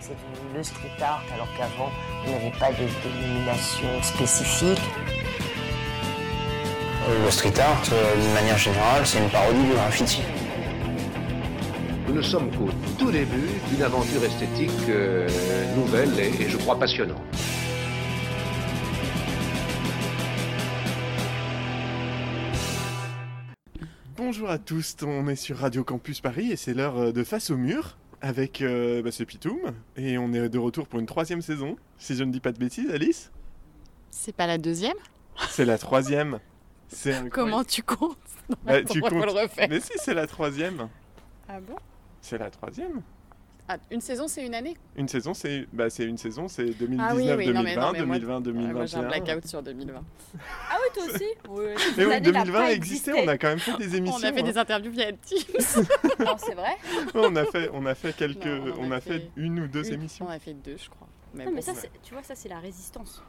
C'est devenu le street art alors qu'avant, il n'y avait pas de dénomination spécifique. Euh, le street art, euh, d'une manière générale, c'est une parodie du graffiti. Nous ne sommes qu'au tout début d'une aventure esthétique euh, nouvelle et, et je crois passionnante. Bonjour à tous, on est sur Radio Campus Paris et c'est l'heure de Face au mur avec euh, bah, ce Pitoum et on est de retour pour une troisième saison. Si je ne dis pas de bêtises, Alice, C'est pas la deuxième? C'est la troisième. Comment tu comptes? Bah, tu comptes le. Mais si, c'est la troisième. Ah bon? C'est la troisième. Ah, Une saison, c'est une année? Une saison, c'est bah, c'est une saison, c'est Ah oui, 2019-2020, oui, non, mais- non, mais moi- 2020-2021. Ouais, Moi, j'ai un blackout sur 2020. Ah oui, toi aussi? Oui. Et oui, L'année n'a 2020 pas existait, existé. on a quand même fait des émissions. On a fait hein. des interviews via Teams. Non, c'est vrai? on a fait, on a fait quelques, Non, on, a fait, une ou deux Une- émissions. On a fait deux, je crois. Mais Non, bon, mais ça, ouais. c'est- tu vois, ça, c'est la résistance.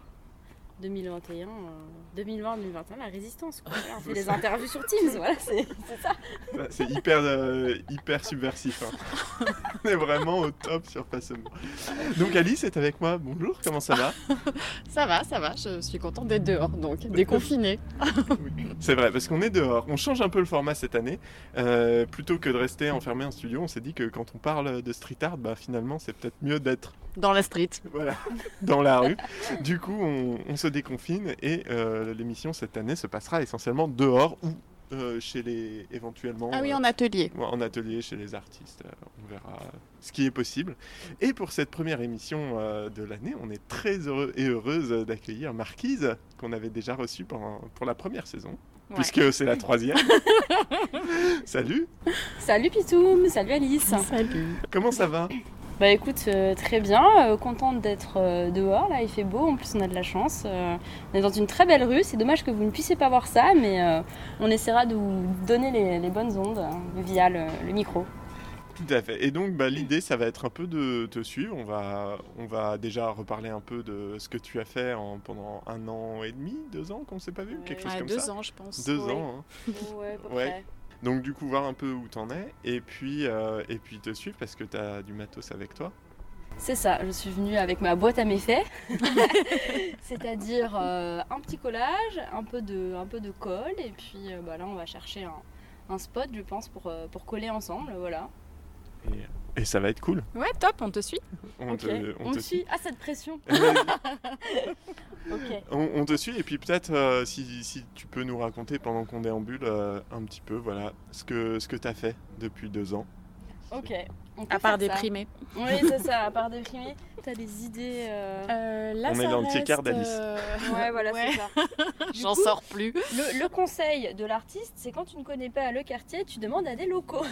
2021, euh, 2020-2021, la résistance. quoi. On fait des interviews sur Teams, voilà, c'est c'est ça. Bah, C'est hyper, euh, hyper subversif. hein. On est vraiment au top sur Passement. Donc Alice est avec moi. Bonjour, comment ça va? Ça va, ça va. Je suis contente d'être dehors, donc déconfinée. C'est vrai, parce qu'on est dehors. On change un peu le format cette année. Euh, plutôt que de rester enfermé en studio, on s'est dit que quand on parle de street art, bah, finalement, c'est peut-être mieux d'être Dans la street. voilà, dans la rue. Du coup, on, on se déconfine et euh, l'émission cette année se passera essentiellement dehors ou euh, chez les éventuellement. Ah oui, euh, en atelier. En atelier chez les artistes. on verra ce qui est possible. Et pour cette première émission euh, de l'année, on est très heureux et heureuse d'accueillir Marquise, qu'on avait déjà reçue pendant- pour la première saison, Ouais. puisque c'est la troisième. Salut, Salut Pitoum, salut Alice. Salut. comment ça va? Bah écoute, euh, très bien, euh, contente d'être euh, dehors, là il fait beau, en plus on a de la chance. euh, on est dans une très belle rue, c'est dommage que vous ne puissiez pas voir ça, mais euh, on essaiera de vous donner les, les bonnes ondes euh, via le, le micro. Tout à fait. Et donc, bah, l'idée, ça va être un peu de te suivre. On va, on va déjà reparler un peu de ce que tu as fait en- pendant un an et demi, deux ans qu'on ne s'est pas vu, Ouais. quelque chose Ouais, comme deux ça. ans, je pense. Deux Oui. ans. hein. Ouais, à peu Ouais. près. Donc du coup voir un peu où t'en es et puis euh, et puis te suivre parce que t'as du matos avec toi. C'est ça, je suis venue avec ma boîte à méfaits, c'est-à-dire euh, un petit collage, un peu de, un peu de colle, et puis euh, bah, là on va chercher un, un spot, je pense, pour, pour coller ensemble, voilà. Et, et ça va être cool. Ouais, top, on te suit. On te, on on te me suit. Ah, cette pression on, on te suit et puis peut-être euh, si, si tu peux nous raconter pendant qu'on déambule euh, un petit peu voilà ce que ce que t'as fait depuis deux ans. Ok. On peut À part déprimer. Oui, c'est ça, à part déprimer. T'as des idées euh, Euh, là, On est ça dans le tiers quart d'Alice. euh, Ouais, voilà, ouais. c'est ça. J'en sors plus. Le, le conseil de l'artiste, c'est quand tu ne connais pas le quartier, tu demandes à des locaux.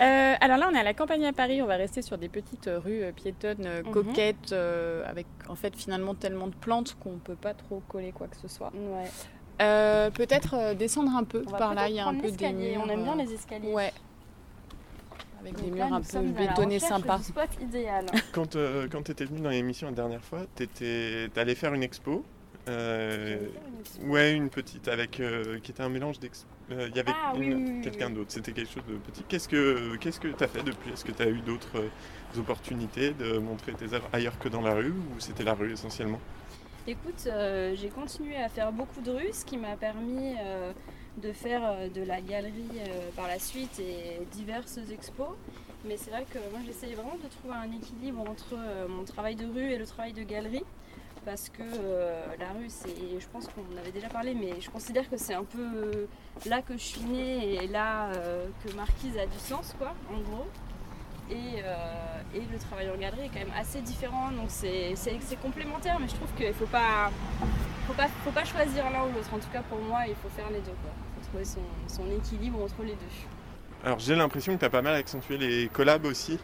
Euh, alors là, on est à la campagne à Paris. On va rester sur des petites rues euh, piétonnes, euh, Mhm. coquettes, euh, avec en fait finalement tellement de plantes qu'on peut pas trop coller quoi que ce soit. Ouais. Euh, Peut-être euh, descendre un peu On va par là. Il y a un prendre peu des. On aime bien les escaliers. Ouais. Avec des Donc murs là, un peu bétonnés sympas. spot idéal. Quand euh, quand t'étais venu dans l'émission la dernière fois, t'étais t'allais faire une expo. euh, Ouais, une petite avec euh, qui était un mélange d'ex. euh, Il y avait Ah, oui, une- oui, oui, quelqu'un oui. d'autre. C'était quelque chose de petit. Qu'est-ce que qu'est-ce que t'as fait depuis? Est-ce que t'as eu d'autres euh, opportunités de montrer tes œuvres ailleurs que dans la rue ou c'était la rue essentiellement? Écoute, euh, j'ai continué à faire beaucoup de rues, ce qui m'a permis euh, de faire euh, de la galerie euh, par la suite et diverses expos. Mais c'est vrai que moi j'essaye vraiment de trouver un équilibre entre euh, mon travail de rue et le travail de galerie. Parce que la rue, c'est, je pense qu'on avait déjà parlé, mais je considère que c'est un peu là que je suis née et là que Marquise a du sens, quoi, en gros. Et, et le travail en galerie est quand même assez différent, donc c'est, complémentaire, mais je trouve qu'il ne faut pas, faut, pas, faut pas choisir l'un ou l'autre. En tout cas, pour moi, il faut faire les deux. Faut trouver son, son équilibre entre les deux. Alors j'ai l'impression que tu as pas mal accentué les collabs aussi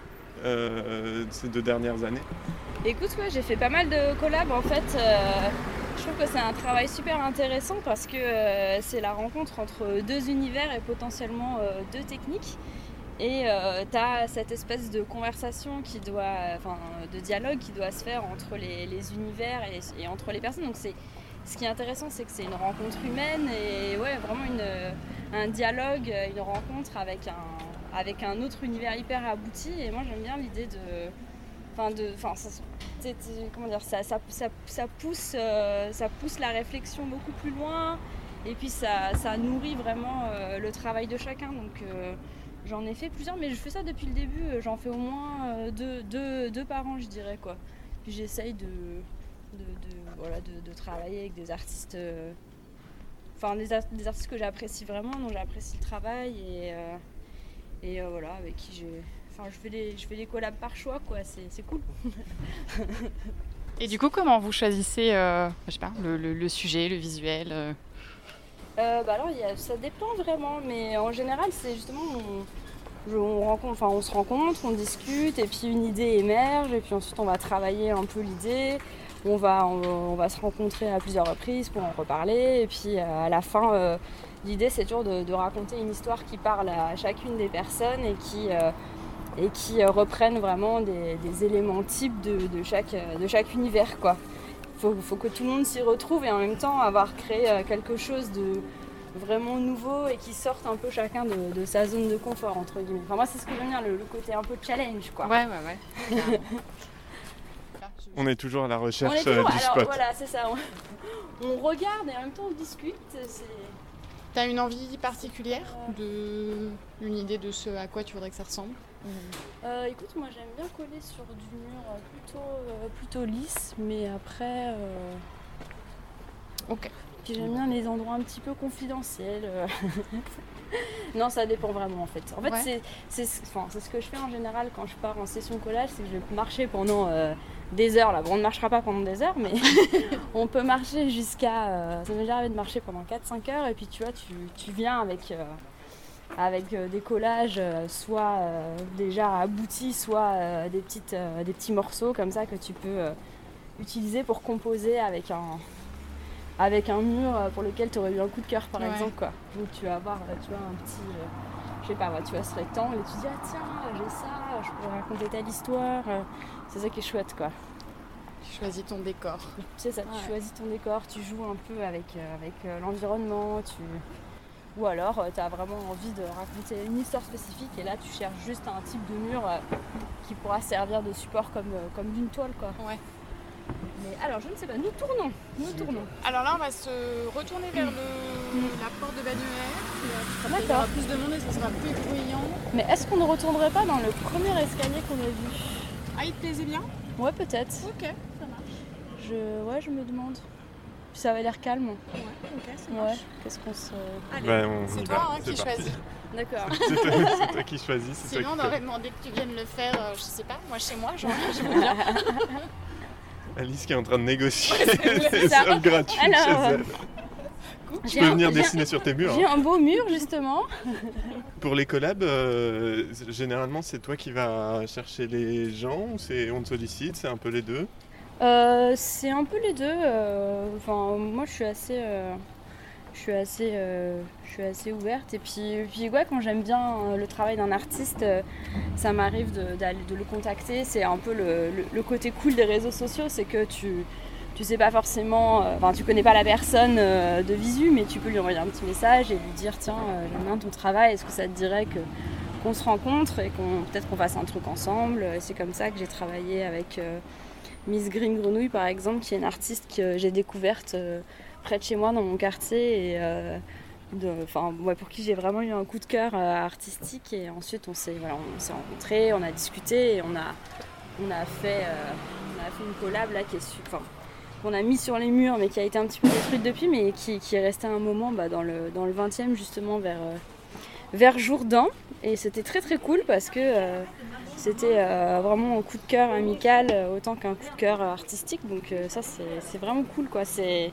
euh, ces deux dernières années. Écoute, ouais, j'ai fait pas mal de collabs en fait. euh, je trouve que c'est un travail super intéressant parce que euh, c'est la rencontre entre deux univers et potentiellement deux techniques. Et tu as cette espèce de conversation qui doit, enfin de dialogue qui doit se faire entre les, les univers et, et entre les personnes. Donc c'est ce qui est intéressant, c'est que c'est une rencontre humaine et ouais, vraiment une, un dialogue, une rencontre avec un, avec un autre univers hyper abouti. Et moi, j'aime bien l'idée de. Enfin, de. Enfin, ça, comment dire, ça, ça, ça, pousse, euh, ça pousse la réflexion beaucoup plus loin. Et puis, ça, ça nourrit vraiment euh, le travail de chacun. Donc, euh, j'en ai fait plusieurs, mais je fais ça depuis le début. J'en fais au moins euh, deux, deux, deux par an, je dirais, quoi. Puis, j'essaye de. De, de- voilà, de, de travailler avec des artistes euh, enfin des, ar- des artistes que j'apprécie vraiment, dont j'apprécie le travail et, euh, et euh, voilà, avec qui j'ai. Enfin, je fais des, je fais des collabs par choix, quoi, c'est cool. Et du coup, comment vous choisissez euh, je sais pas, le, le- le sujet, le visuel euh? Euh, bah alors, y a- ça dépend vraiment, mais en général, c'est justement. On, je- on rencontre, enfin, on se rencontre, on discute, et puis une idée émerge, et puis ensuite on va travailler un peu l'idée. On va, on, on va se rencontrer à plusieurs reprises pour en reparler, et puis euh, à la fin, euh, l'idée c'est toujours de, de raconter une histoire qui parle à chacune des personnes et qui, euh, et qui reprennent vraiment des, des éléments types de, de chaque, de chaque univers. Quoi. faut, faut que tout le monde s'y retrouve et en même temps avoir créé quelque chose de vraiment nouveau et qui sorte un peu chacun de, de sa zone de confort entre guillemets. Enfin moi c'est ce que j'aime bien, le, le côté un peu challenge quoi. Ouais, ouais, ouais. On est toujours à la On recherche est toujours, euh, du alors spot. voilà c'est ça, on, on regarde et en même temps on discute. T'as une envie particulière de une idée de ce à quoi tu voudrais que ça ressemble Euh, écoute moi j'aime bien coller sur du mur euh, plutôt, euh, plutôt lisse mais après... euh, Ok. Puis j'aime bien les endroits un petit peu confidentiels. non, ça dépend vraiment en fait. En fait, Ouais. c'est, enfin, ce que je fais en général quand je pars en session collage, c'est que je vais marcher pendant euh, des heures. Là, bon, on ne marchera pas pendant des heures, mais on peut marcher jusqu'à. euh, ça m'est déjà arrivé de marcher pendant 4-5 heures, et puis tu vois, tu, tu viens avec. euh, avec des collages soit déjà aboutis, soit des, petites, des petits morceaux comme ça que tu peux utiliser pour composer avec un, avec un mur euh, pour lequel tu aurais eu un coup de cœur par Ouais. exemple quoi. Où tu vas avoir euh, tu vois, un petit euh, je sais pas ouais, tu vois ce rectangle et tu dis ah tiens j'ai ça, je pourrais raconter telle histoire. euh, C'est ça qui est chouette quoi. Tu choisis ton décor. Tu sais ça, tu choisis ton décor, tu joues un peu avec, euh, avec euh, l'environnement, tu ou alors tu as vraiment envie de raconter une histoire spécifique et là tu cherches juste un type de mur qui pourra servir de support comme, comme d'une toile quoi. Ouais. Mais alors je ne sais pas, nous tournons, nous tournons. Alors là, on va se retourner vers le, la porte de Bagnères. Il y D'accord. aura plus de monde et ce sera plus bruyant. Mais est-ce qu'on ne retournerait pas dans le premier escalier qu'on a vu? Ah, il te plaisait bien? Ouais, peut-être. Ok, ça marche. Je... Ouais, je me demande. Puis ça avait l'air calme. Ouais, ok, ça Ouais. marche. Qu'est-ce qu'on se. Allez, on y c'est va, toi hein, qui choisis. D'accord. C'est toi, qui choisis, Sinon, toi on aurait demandé que tu viennes le faire, euh, je sais pas, moi chez moi, genre, je veux bien. Alice qui est en train de négocier les gratuits Alors, chez elle. Je J'ai peux un- venir dessiner sur tes murs. J'ai hein. un beau mur justement. Pour les collabs, euh, généralement c'est toi qui vas chercher les gens ou c'est on te sollicite, c'est un peu les deux? Euh, c'est un peu les deux. euh, Enfin, moi, je suis assez, euh, je suis assez, euh, je suis assez ouverte. Et puis, puis quand j'aime bien euh, le travail d'un artiste, euh, ça m'arrive de, le contacter. C'est un peu le, côté cool des réseaux sociaux, c'est que tu, tu sais pas forcément, enfin, tu connais pas la personne de visu, mais tu peux lui envoyer un petit message et lui dire, tiens, j'aime bien ton travail. Est-ce que ça te dirait qu'on se rencontre et qu'on peut-être qu'on fasse un truc ensemble? C'est comme ça que j'ai travaillé avec Miss Green Grenouille par exemple, qui est une artiste que j'ai découverte près de chez moi dans mon quartier et euh, pour qui j'ai vraiment eu un coup de cœur euh, artistique. Et ensuite on s'est on s'est rencontrés, on a discuté et on a, on a, fait, euh, on a fait une collab là qui est qu'on a mis sur les murs mais qui a été un petit peu détruite depuis mais qui, qui est restée un moment bah, dans, le, dans le 20e justement vers, vers Jourdain. Et c'était très très cool parce que c'était vraiment un coup de cœur amical autant qu'un coup de cœur artistique. Donc ça c'est c'est vraiment cool quoi. C'est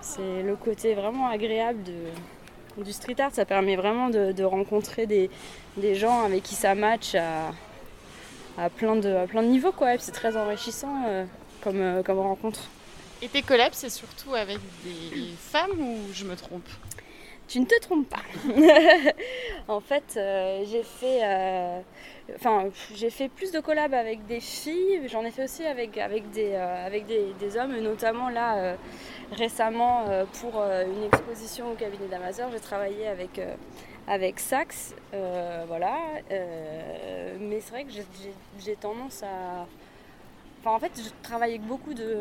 c'est le côté vraiment agréable de, du street art. Ça permet vraiment de, rencontrer des, gens avec qui ça match à, à, plein, de, plein de niveaux quoi. C'est très enrichissant euh, euh, comme rencontre. Et tes collabs, c'est surtout avec des femmes ou je me trompe? Tu ne te trompes pas. en fait, euh, j'ai fait, euh, j'ai fait plus de collabs avec des filles. J'en ai fait aussi avec avec des euh, avec des, hommes, notamment là récemment pour une exposition au cabinet d'Amazon. J'ai travaillé avec avec Sax, voilà. Mais c'est vrai que j'ai tendance à, enfin, en fait, je travaille avec beaucoup de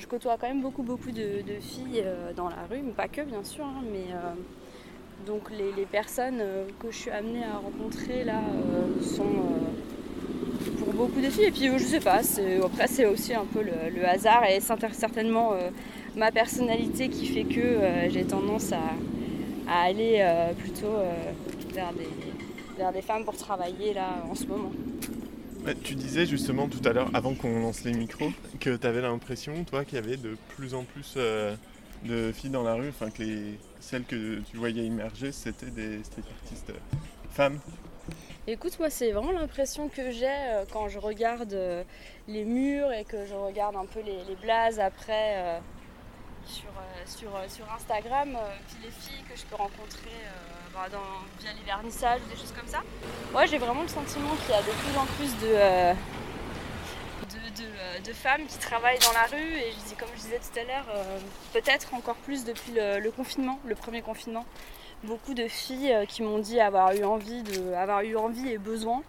Je côtoie quand même beaucoup, beaucoup de, filles euh, dans la rue, mais pas que bien sûr, hein, mais euh, donc les, personnes euh, que je suis amenée à rencontrer là sont pour beaucoup de filles. Et puis je sais pas, après c'est aussi un peu le, hasard et certainement ma personnalité qui fait que j'ai tendance à, aller plutôt vers des femmes pour travailler là en ce moment. Bah, tu disais justement tout à l'heure, avant qu'on lance les micros, que tu avais l'impression, toi, qu'il y avait de plus en plus euh, de filles dans la rue, enfin que les, celles que tu voyais immerger, c'était des street artistes euh, femmes. Écoute, moi, c'est vraiment l'impression que j'ai euh, quand je regarde les murs et que je regarde un peu les, les blazes après sur, euh, sur, euh, sur Instagram. euh, puis les filles que je peux rencontrer bah, dans- via les vernissages ou des choses comme ça. Ouais, j'ai vraiment le sentiment qu'il y a de plus en plus de, de, de, femmes qui travaillent dans la rue. Et comme je disais tout à l'heure, peut-être encore plus depuis le, confinement, le premier confinement beaucoup de filles qui m'ont dit avoir eu envie, de, avoir eu envie et besoin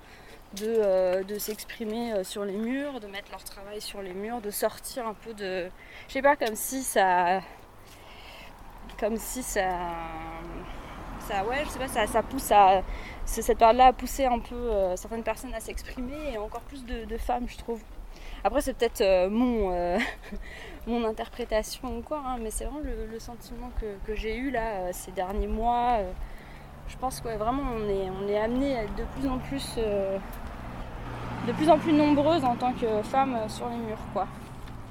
de, euh, de s'exprimer euh, sur les murs, de mettre leur travail sur les murs, de sortir un peu de. Je sais pas, comme si ça. Comme si ça. ça ouais, je sais pas, ça, ça pousse à. Cette période-là a poussé un peu euh, certaines personnes à s'exprimer et encore plus de, femmes, je trouve. Après, c'est peut-être mon. mon interprétation ou quoi, hein, mais c'est vraiment le, sentiment que, que j'ai eu là ces derniers mois. Je pense que ouais, vraiment on est, on est amené à être de plus en plus, euh, de plus en plus nombreuses en tant que femmes euh, sur les murs, quoi.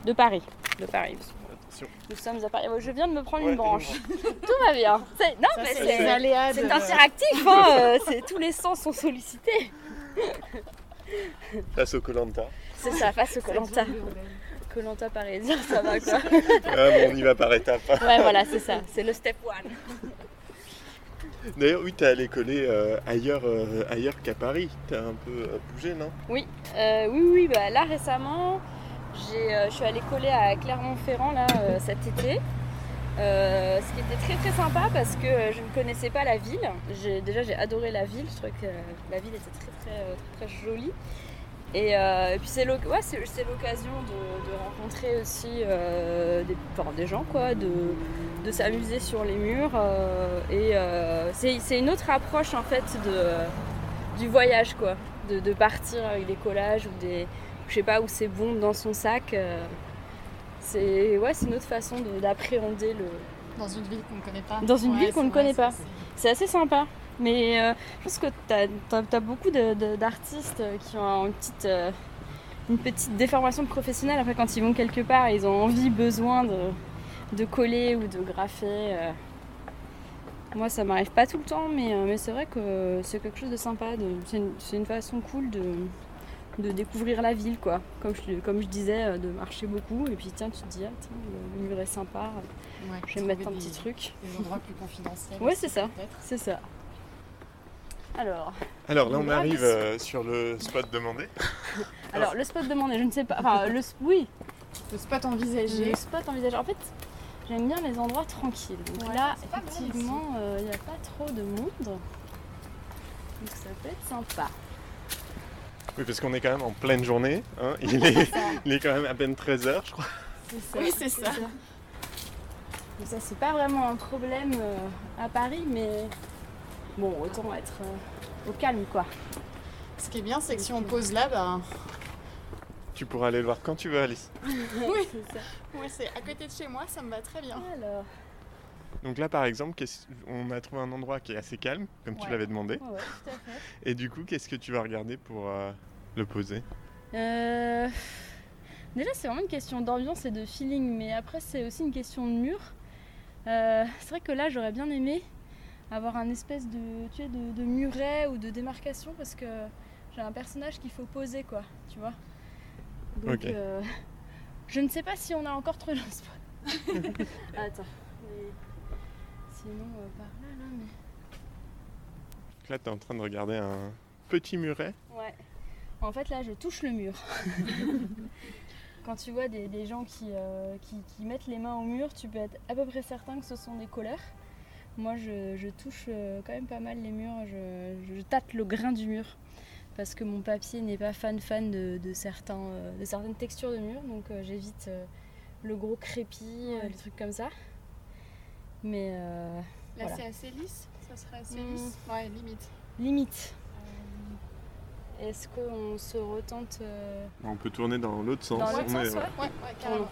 De Paris, de Paris. Nous sommes à Paris. Je viens de me prendre Ouais, une branche. Tout va bien. C'est- Non, Ça, mais c'est c'est interactif. Hein, euh, c'est- tous les sens sont sollicités. Face au Colanta. C'est ça, face au Colanta. Colanta parisien, ça va quoi. Ah, bon, on y va par étapes. Ouais, voilà, c'est ça. C'est le step one. D'ailleurs, oui, t'es allé coller euh, ailleurs, euh, ailleurs qu'à Paris. T'as un peu euh, bougé, non? Oui, oui, oui, bah, là récemment, je suis allée coller à Clermont-Ferrand là, cet été. Ce qui était très très sympa parce que je ne connaissais pas la ville. Déjà j'ai adoré la ville, je trouvais que la ville était très très, très jolie. Et, euh, et puis c'est, ouais, l'occasion de, de rencontrer aussi euh, des, enfin, des gens, quoi, de, de s'amuser sur les murs. euh, et c'est, une autre approche en fait de, du voyage, quoi de, de partir avec des collages ou des je sais pas où c'est bon dans son sac c'est ouais une autre façon de- d'appréhender le Dans une ville qu'on ne connaît pas. Dans une Ouais, ville qu'on ne connaît pas. c'est assez sympa mais euh, je pense que tu as, beaucoup d'artistes qui ont une petite euh, une petite déformation professionnelle après quand ils vont quelque part ils ont envie besoin de, de coller ou de graffer euh. moi ça m'arrive pas tout le temps mais, euh, mais c'est vrai que c'est quelque chose de sympa c'est une, façon cool de de découvrir la ville quoi comme je, comme je disais euh, de marcher beaucoup et puis tiens tu te dis ah, tiens, le mur est sympa Ouais, je vais me mettre un petit truc Des endroits plus confidentiels. Ouais, c'est ça. c'est ça alors Alors là, on arrive euh, sur le spot demandé. alors le spot demandé je ne sais pas enfin le s- oui Le spot envisagé. le spot envisagé en fait j'aime bien les endroits tranquilles donc Ouais, là c'est pas mal effectivement euh, il n'y a pas trop de monde donc ça peut être sympa Oui, parce qu'on est quand même en pleine journée. hein. Il, est, il est quand même à peine 13h, je crois. C'est ça. Oui, c'est ça. Mais ça, c'est pas vraiment un problème euh, à Paris, mais bon, autant être euh, au calme, quoi. Ce qui est bien, c'est que si on pose là, bah, Tu pourras aller le voir quand tu veux, Alice. Oui. C'est ça. ouais, c'est à côté de chez moi, ça me va très bien. Alors, Donc là, par exemple, on a trouvé un endroit qui est assez calme, comme tu l'avais demandé. ouais, ouais, tout à fait. Et du coup, qu'est-ce que tu vas regarder pour euh, le poser? Euh, Déjà, c'est vraiment une question d'ambiance et de feeling, mais après, c'est aussi une question de mur. Euh, c'est vrai que là, j'aurais bien aimé avoir un espèce de, tu sais, de, de muret ou de démarcation parce que j'ai un personnage qu'il faut poser, quoi, tu vois. Donc, euh, je ne sais pas si on a encore trouvé le spot. Attends. mais sinon euh, par là, là, mais... Là, tu es en train de regarder un petit muret. Ouais. En fait, là, je touche le mur. Quand tu vois des, des gens qui, euh, qui, qui mettent les mains au mur, tu peux être à peu près certain que ce sont des colleurs. Moi, je, je touche euh, quand même pas mal les murs. Je, je tâte le grain du mur. Parce que mon papier n'est pas fan fan de, de certains, euh, de certaines textures de mur. Donc, euh, j'évite le gros crépi, euh, les trucs comme ça. Mais euh, Là, Voilà. c'est assez lisse Ça serait assez Hmm. lisse Ouais, limite. limite. Est-ce qu'on se retente euh, On peut tourner dans l'autre sens. dans l'autre est- sens ouais Ouais, ouais, carrément.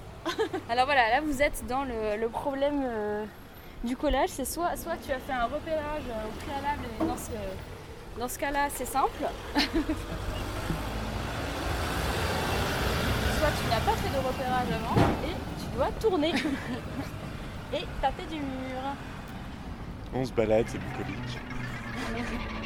Alors voilà, là vous êtes dans le, le problème euh, du collage. C'est soit, soit tu as fait un repérage euh, au préalable et dans ce, dans ce cas-là c'est simple. soit tu n'as pas fait de repérage avant et tu dois tourner et taper du mur. On se balade, c'est bucolique.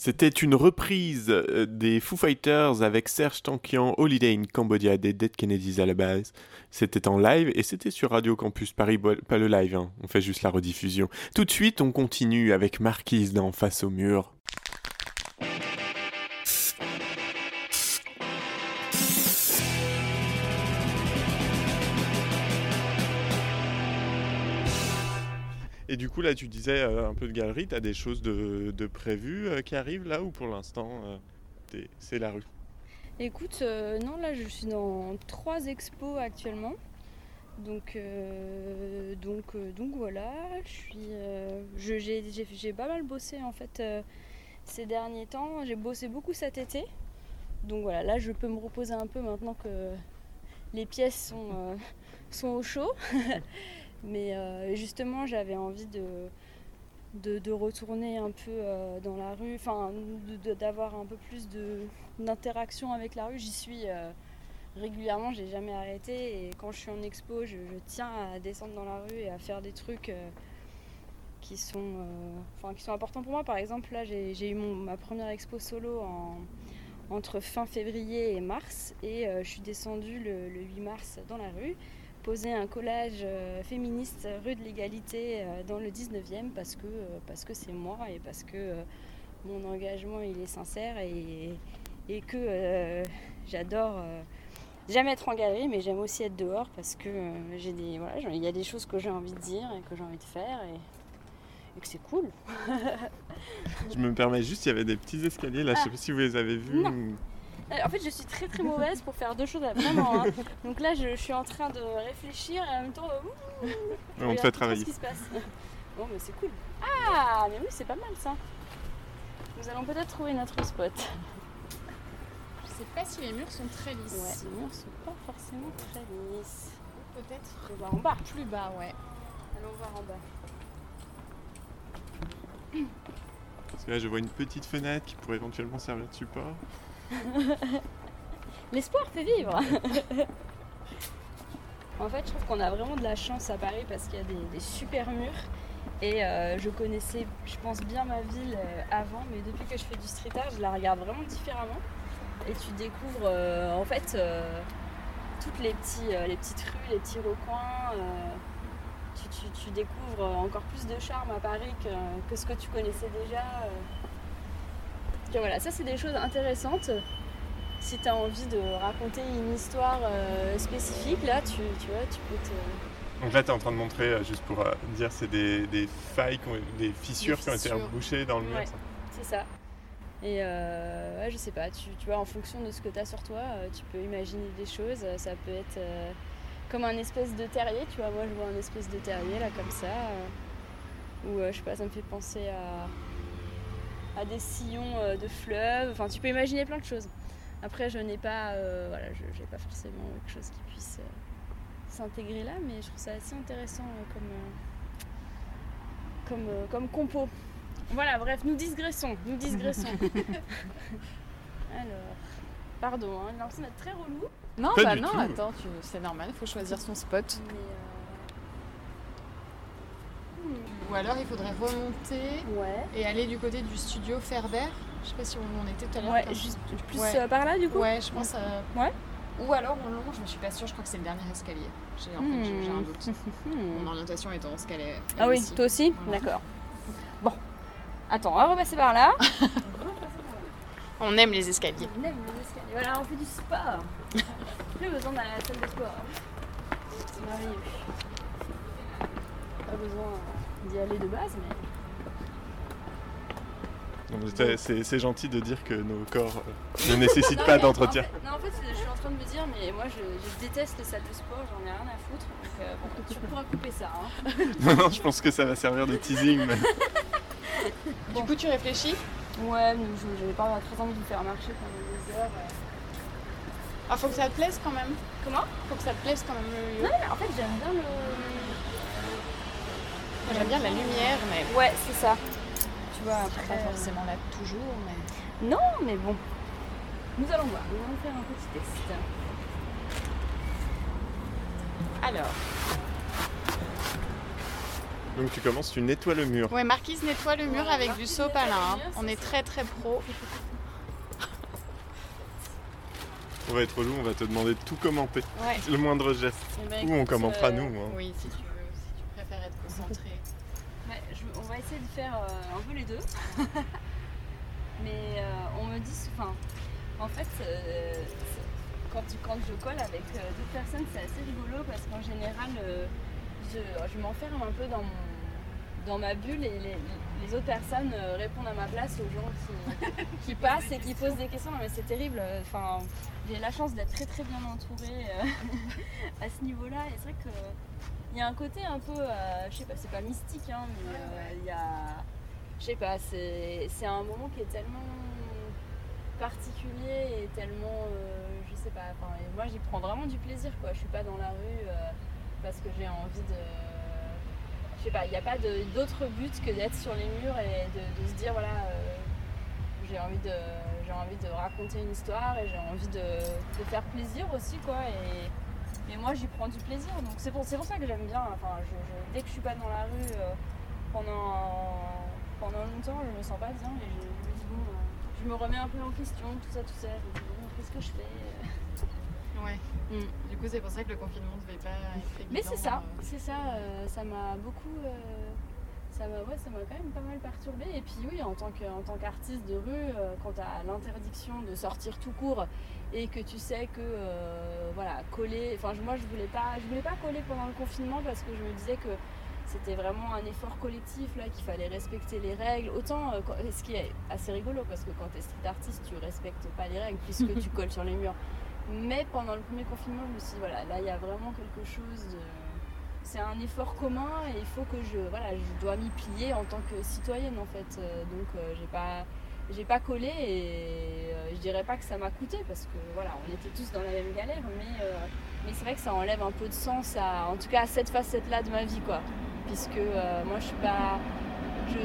C'était une reprise euh, des Foo Fighters avec Serge Tankian, Holiday in Cambodia des Dead Kennedys à la base. C'était en live et c'était sur Radio Campus Paris, pas le live, hein. on fait juste la rediffusion. Tout de suite, on continue avec Marquise dans Face au mur. Du coup, là, tu disais euh, un peu de galerie, tu as des choses de, de prévues euh, qui arrivent là ou pour l'instant, euh, c'est la rue? Écoute, non, là, je suis dans trois expos actuellement. Donc, donc, voilà, j'ai pas mal bossé en fait ces derniers temps. J'ai bossé beaucoup cet été. Donc voilà, là je peux me reposer un peu maintenant que les pièces sont, sont au chaud. Mais euh, justement, j'avais envie de, de, retourner un peu euh, dans la rue, enfin d'avoir un peu plus d'interaction avec la rue. J'y suis euh, régulièrement, j'ai jamais arrêté. Et quand je suis en expo, je, tiens à descendre dans la rue et à faire des trucs qui, sont, enfin, qui sont importants pour moi. Par exemple, là, j'ai eu ma première expo solo entre fin février et mars. Et je suis descendue le 8 mars dans la rue poser un collage euh, féministe rue de l'égalité euh, dans le 19e parce que euh, parce que c'est moi et parce que mon engagement il est sincère et, et que j'adore jamais être en galerie mais j'aime aussi être dehors parce que j'ai des voilà il y a des choses que j'ai envie de dire et que j'ai envie de faire et, que c'est cool. je me permets juste, il y avait des petits escaliers là, je sais ah. pas si vous les avez vus. En fait, je suis très très mauvaise pour faire deux choses vraiment. Hein. Donc là, je, suis en train de réfléchir et en même temps, ouh, on te fait travailler. Ce qui se passe. Bon, mais c'est cool. Ah, mais oui, c'est pas mal ça. Nous allons peut-être trouver notre spot. Je sais pas si les murs sont très lisses. Ouais, les murs sont pas forcément très lisses. Peut-être. voir en bas. Plus bas, ouais. Allons voir en bas. Parce que là, je vois une petite fenêtre qui pourrait éventuellement servir de support. L'espoir fait vivre. en fait, je trouve qu'on a vraiment de la chance à Paris parce qu'il y a des, super murs. Et euh, je connaissais, je pense, bien ma ville euh, avant, mais depuis que je fais du street art, je la regarde vraiment différemment. Et tu découvres, euh, en fait, toutes les, petites rues, les petits recoins. Tu, découvres encore plus de charme à Paris que ce que tu connaissais déjà voilà, ça c'est des choses intéressantes. Si tu as envie de raconter une histoire euh, spécifique, là tu, vois, tu peux te. Donc là, tu es en train de montrer, euh, juste pour euh, dire, c'est des, des, failles, des fissures, qui ont été rebouchées dans le mur. c'est ça. Et je sais pas, tu, tu, vois, en fonction de ce que tu as sur toi, tu peux imaginer des choses. Ça peut être comme un espèce de terrier, tu vois. Moi, je vois un espèce de terrier, là, comme ça. Ou je sais pas, ça me fait penser à à des sillons euh, de fleuves. Enfin, tu peux imaginer plein de choses. Après, je n'ai pas, euh, voilà, je n'ai pas forcément quelque chose qui puisse euh, s'intégrer là, mais je trouve ça assez intéressant comme, comme, comme compo. Voilà, bref, nous digressons, nous digressons. Alors, pardon, hein, l'impression d'être très relou. Non, bah non, attends, c'est normal, il faut choisir son spot. Ou alors il faudrait remonter et aller du côté du studio Ferber. Je sais pas si on en était tout à l'heure. Ouais, juste plus euh, par là du coup Ouais, je pense. Euh, ouais. Ou alors on longe, je suis pas sûre, je crois que c'est le dernier escalier. J'ai un hmm. doute. Mon orientation est en escalier. Ah oui, toi aussi D'accord. Bon. Attends, on va repasser par là. on aime les escaliers. On aime les escaliers. Voilà, on fait du sport. Plus besoin à la salle de sport. C'est merveilleux. Pas besoin d'y aller de base, mais. C'est gentil de dire que nos corps euh, ne nécessitent pas d'entretien. non, en fait, je suis en train de me dire, mais moi je, déteste les salles de sport, j'en ai rien à foutre. Donc euh, tu pourras couper ça. Hein. non, non, je pense que ça va servir de teasing. Du coup, tu réfléchis? Ouais, mais j'avais pas très envie de faire marcher pendant des heures. Ah, faut que ça te plaise quand même. Comment? Faut que ça te plaise quand même le Non, mais en fait, j'aime bien le J'aime bien la lumière, mais. Ouais, c'est ça. Tu vois, après, pas forcément là toujours, mais. Non, mais bon. Nous allons voir. Nous allons faire un petit test. Alors. Donc tu commences, tu nettoies le mur. Ouais, Marquise nettoie le mur avec du sopalin. Hein. On est très très pro. On va être relou, on va te demander de tout commenter. Ouais. Le moindre geste. Eh ben, Ou on commentera euh, nous. hein. Oui, si tu veux, si tu préfères être concentré. Ouais, de faire euh, un peu les deux. Mais euh, on me dit, enfin, en fait, euh, quand, quand je colle avec d'autres personnes, c'est assez rigolo parce qu'en général, je, je m'enferme un peu dans, mon, dans ma bulle et les autres personnes euh, répondent à ma place aux gens qui, qui passent et qui posent des questions. Non, mais c'est terrible. Enfin, j'ai la chance d'être très très bien entourée euh, à ce niveau-là. Et c'est vrai que il y a un côté un peu, euh, je sais pas, c'est pas mystique, hein, mais euh, il y a, je sais pas, c'est un moment qui est tellement particulier et tellement, euh, je sais pas, enfin, moi j'y prends vraiment du plaisir, quoi. Je suis pas dans la rue parce que j'ai envie de, je sais pas, il n'y a pas d'autre but que d'être sur les murs et de, se dire voilà, euh, j'ai envie de, envie de raconter une histoire et j'ai envie de, de faire plaisir aussi, quoi. Et, moi j'y prends du plaisir, donc c'est pour, ça que j'aime bien. Enfin, dès que je suis pas dans la rue euh, pendant, pendant longtemps, je me sens pas bien et je, me euh, je me remets un peu en question, tout ça, tout ça. Je me dis bon, qu'est-ce que je fais Ouais. Mm. Du coup, c'est pour ça que le confinement ne devait pas être évident. Mais c'est ça, euh. c'est ça, euh, ça m'a beaucoup. euh, ça m'a ouais, ça quand même pas mal perturbé. Et puis oui, en tant qu'artiste de rue, quand tu as l'interdiction de sortir tout court et que tu sais que voilà, coller. Enfin, moi je voulais pas, je voulais pas coller pendant le confinement parce que je me disais que c'était vraiment un effort collectif là, qu'il fallait respecter les règles. Autant, euh, ce qui est assez rigolo parce que quand tu es street artiste, tu respectes pas les règles puisque tu colles sur les murs. Mais pendant le premier confinement, je me suis dit, voilà, là il y a vraiment quelque chose de. C'est un effort commun et il faut que je. Voilà, je dois m'y plier en tant que citoyenne en fait. Euh, donc euh, j'ai pas. J'ai pas collé et euh, je dirais pas que ça m'a coûté parce que voilà, on était tous dans la même galère, mais, euh, mais c'est vrai que ça enlève un peu de sens à, en tout cas à cette facette-là de ma vie quoi. Puisque euh, moi je suis pas. Je,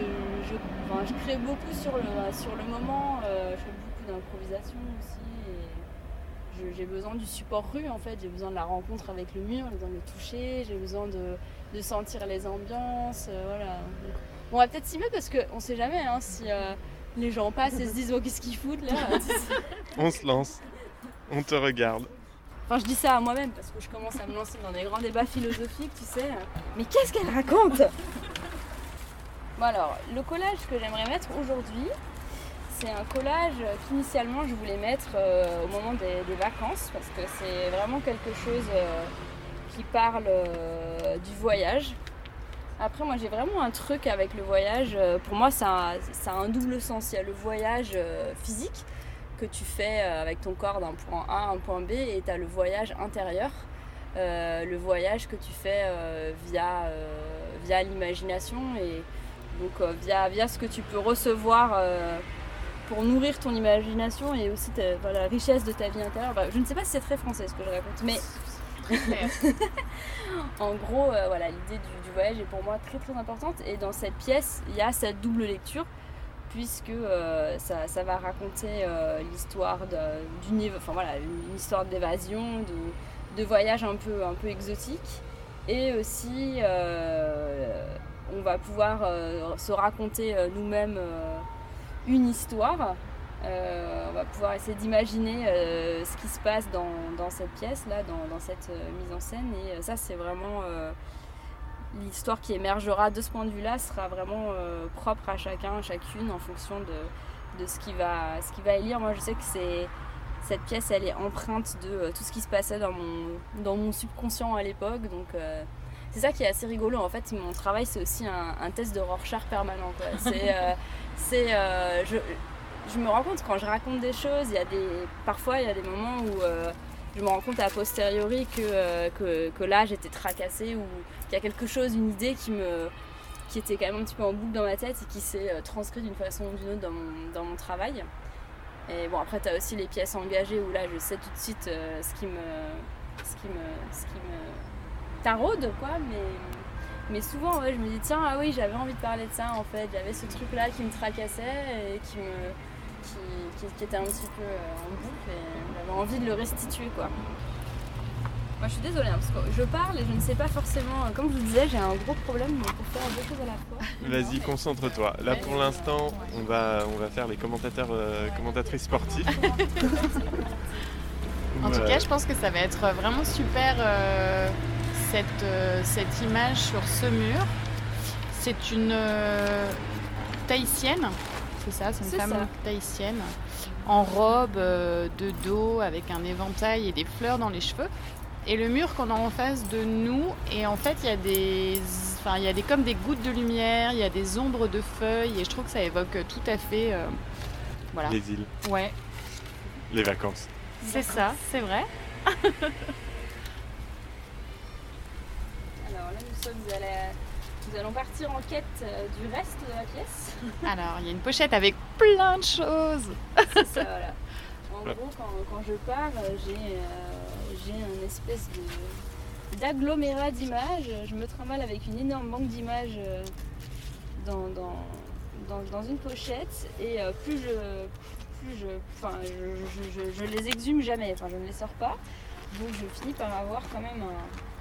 je, crée beaucoup sur le, sur le moment, je fais beaucoup d'improvisation aussi. J'ai besoin du support rue en fait, j'ai besoin de la rencontre avec le mur, j'ai besoin de le toucher, j'ai besoin de, de sentir les ambiances, euh, voilà. Donc, on va peut-être s'y mettre parce qu'on sait jamais hein, si euh, les gens passent et se disent oh, qu'est-ce qu'ils foutent là. On se lance. On te regarde. Enfin je dis ça à moi-même parce que je commence à me lancer dans des grands débats philosophiques, tu sais. Mais qu'est-ce qu'elle raconte? Bon alors, le collage que j'aimerais mettre aujourd'hui, c'est un collage qu'initialement je voulais mettre euh, au moment des, vacances parce que c'est vraiment quelque chose euh, qui parle euh, du voyage. Après moi j'ai vraiment un truc avec le voyage, pour moi ça a, un double sens. Il y a le voyage physique que tu fais avec ton corps d'un point A à un point B et tu as le voyage intérieur, le voyage que tu fais via, via l'imagination et donc via, via ce que tu peux recevoir pour nourrir ton imagination et aussi ta- la richesse de ta vie intérieure. Bah, je ne sais pas si c'est très français ce que je raconte, mais en gros, euh, voilà, l'idée du, du voyage est pour moi très très importante. Et dans cette pièce, il y a cette double lecture, puisque euh, ça, ça va raconter euh, l'histoire d'une enfin, voilà, une histoire d'évasion, de, de voyage un peu, un peu exotique. Et aussi, on va pouvoir se raconter nous-mêmes une histoire. Euh, on va pouvoir essayer d'imaginer euh, ce qui se passe dans, cette pièce là, dans, cette euh, mise en scène. Et ça, c'est vraiment l'histoire qui émergera de ce point de vue-là sera vraiment propre à chacun, chacune, en fonction de, ce qui va, ce qui va y lire. Moi, je sais que cette pièce, elle est empreinte de tout ce qui se passait dans mon, dans mon subconscient à l'époque. Donc c'est ça qui est assez rigolo. En fait, mon travail, c'est aussi un, un test de Rorschach permanent. C'est, euh, c'est, euh, je, je me rends compte quand je raconte des choses, il y a des, parfois il y a des moments où euh, je me rends compte a posteriori que, que, que là j'étais tracassée ou qu'il y a quelque chose, une idée qui me qui était quand même un petit peu en boucle dans ma tête et qui s'est transcrite d'une façon ou d'une autre dans mon, dans mon travail. Et bon après tu as aussi les pièces engagées où là je sais tout de suite ce qui me ce qui me ce qui me taraude quoi mais mais souvent ouais, je me dis tiens ah oui j'avais envie de parler de ça en fait j'avais ce truc là qui me tracassait et qui me qui, qui- qui était un petit peu euh, en boucle et j'avais envie de le restituer quoi Moi, je suis désolée, hein, parce que je parle et je ne sais pas forcément. Comme je vous disais, j'ai un gros problème pour faire deux choses à la fois. Vas-y, concentre-toi. Là, pour l'instant, on va, on va faire les commentateurs, euh, commentatrices sportives. en tout cas, je pense que ça va être vraiment super euh, cette, euh, cette image sur ce mur. C'est une tahitienne, c'est ça, c'est une femme tahitienne en robe de dos avec un éventail et des fleurs dans les cheveux et le mur qu'on a en face de nous. Et en fait, il y a des, enfin, il y a des comme des gouttes de lumière, il y a des ombres de feuilles, et je trouve que ça évoque tout à fait, euh, voilà. Les îles. Ouais. Les vacances. C'est ça, c'est vrai. Alors là, nous sommes à la... Nous allons partir en quête euh, du reste de la pièce. Alors, il y a une pochette avec plein de choses. C'est ça, voilà. En gros, quand, je pars, j'ai j'ai une espèce d'agglomérat d'images. Je me trimballe avec une énorme banque d'images euh, dans, dans, une pochette et euh, plus je plus je enfin je, les exhume jamais, enfin je ne les sors pas. Donc je finis par avoir quand même un,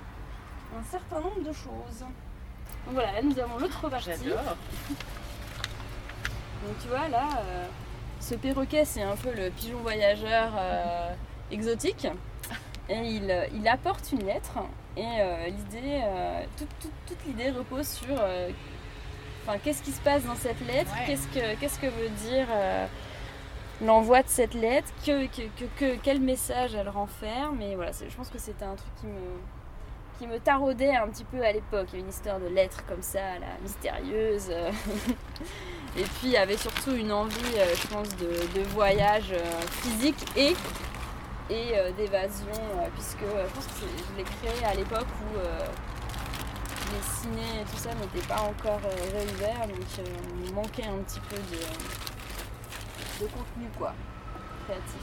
certain nombre de choses. Donc voilà, là nous avons l'autre partie. J'adore. Donc tu vois là, euh, ce perroquet c'est un peu le pigeon voyageur exotique. Et il, il, apporte une lettre et euh, l'idée, euh, toute, l'idée repose sur euh, enfin, qu'est-ce qui se passe dans cette lettre, qu'est-ce, que, qu'est-ce que veut dire l'envoi de cette lettre, que, que, quel message elle renferme? Et voilà, je pense que c'était un truc qui me, qui me taraudait un petit peu à l'époque. Il y avait une histoire de lettres comme ça, la mystérieuse. et puis il y avait surtout une envie, je pense, de, de voyage physique et et euh, d'évasion, euh, puisque euh, je pense que je l'ai créé à l'époque où les ciné et tout ça n'étaient pas encore réouverts, donc il manquait un petit peu de, de contenu quoi, créatif.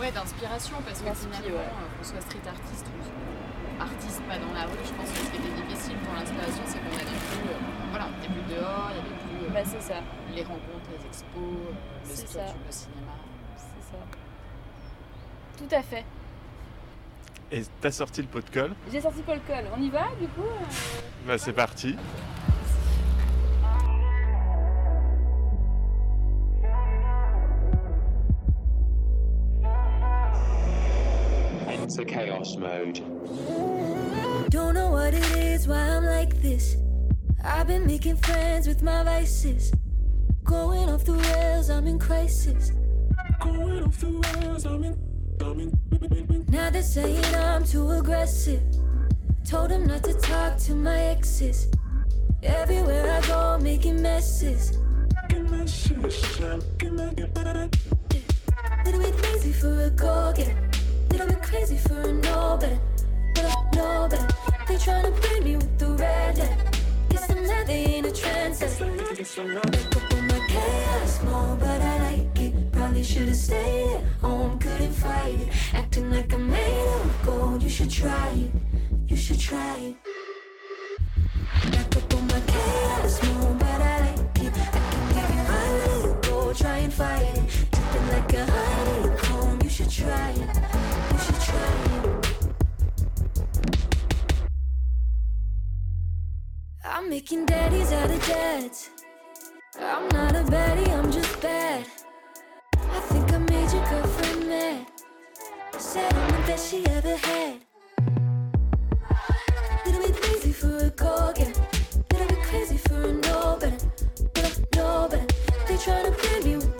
Ouais, d'inspiration, parce que finalement, qu'on soit street artiste ou artiste pas dans la rue, je pense que ce qui était difficile pour l'inspiration, c'est qu'on n'avait plus, voilà, on était plus dehors, il y avait plus bah, ça. les rencontres, les expos, le stock, le cinéma. C'est ça. Tout à fait. Et t'as sorti le pot de colle? J'ai sorti le pot de colle. On y va du coup euh? Bah c'est parti. Enter chaos mode. Don't know what it is, why I'm like this. I've been making friends with my vices. Going off the rails, I'm in crisis. Going off the rails, I'm in I'm in. now they're saying I'm too aggressive. Told them not to talk to my exes. Everywhere I go, making messes. Little bit lazy for a go getter. Bit crazy for a no better. But I know better. They tryna blame me with the red letter. Guess I'm not, ain't a trendsetter. Up on my chaos mode, but I like it. Probably should've stayed at home, couldn't fight it. Acting like I'm made of gold, you should try it. You should try it. Back up on my chaos mode, but I like it. I can give you my little gold, try and fight it. Dripping like a honeycomb, you should try it. I'm making daddies out of dads. I'm not a baddie, I'm just bad. I think I made your girlfriend mad. Said I'm the best she ever had. Little bit lazy for a go getter. Little bit crazy for a no better. But I know better. They tryna play me with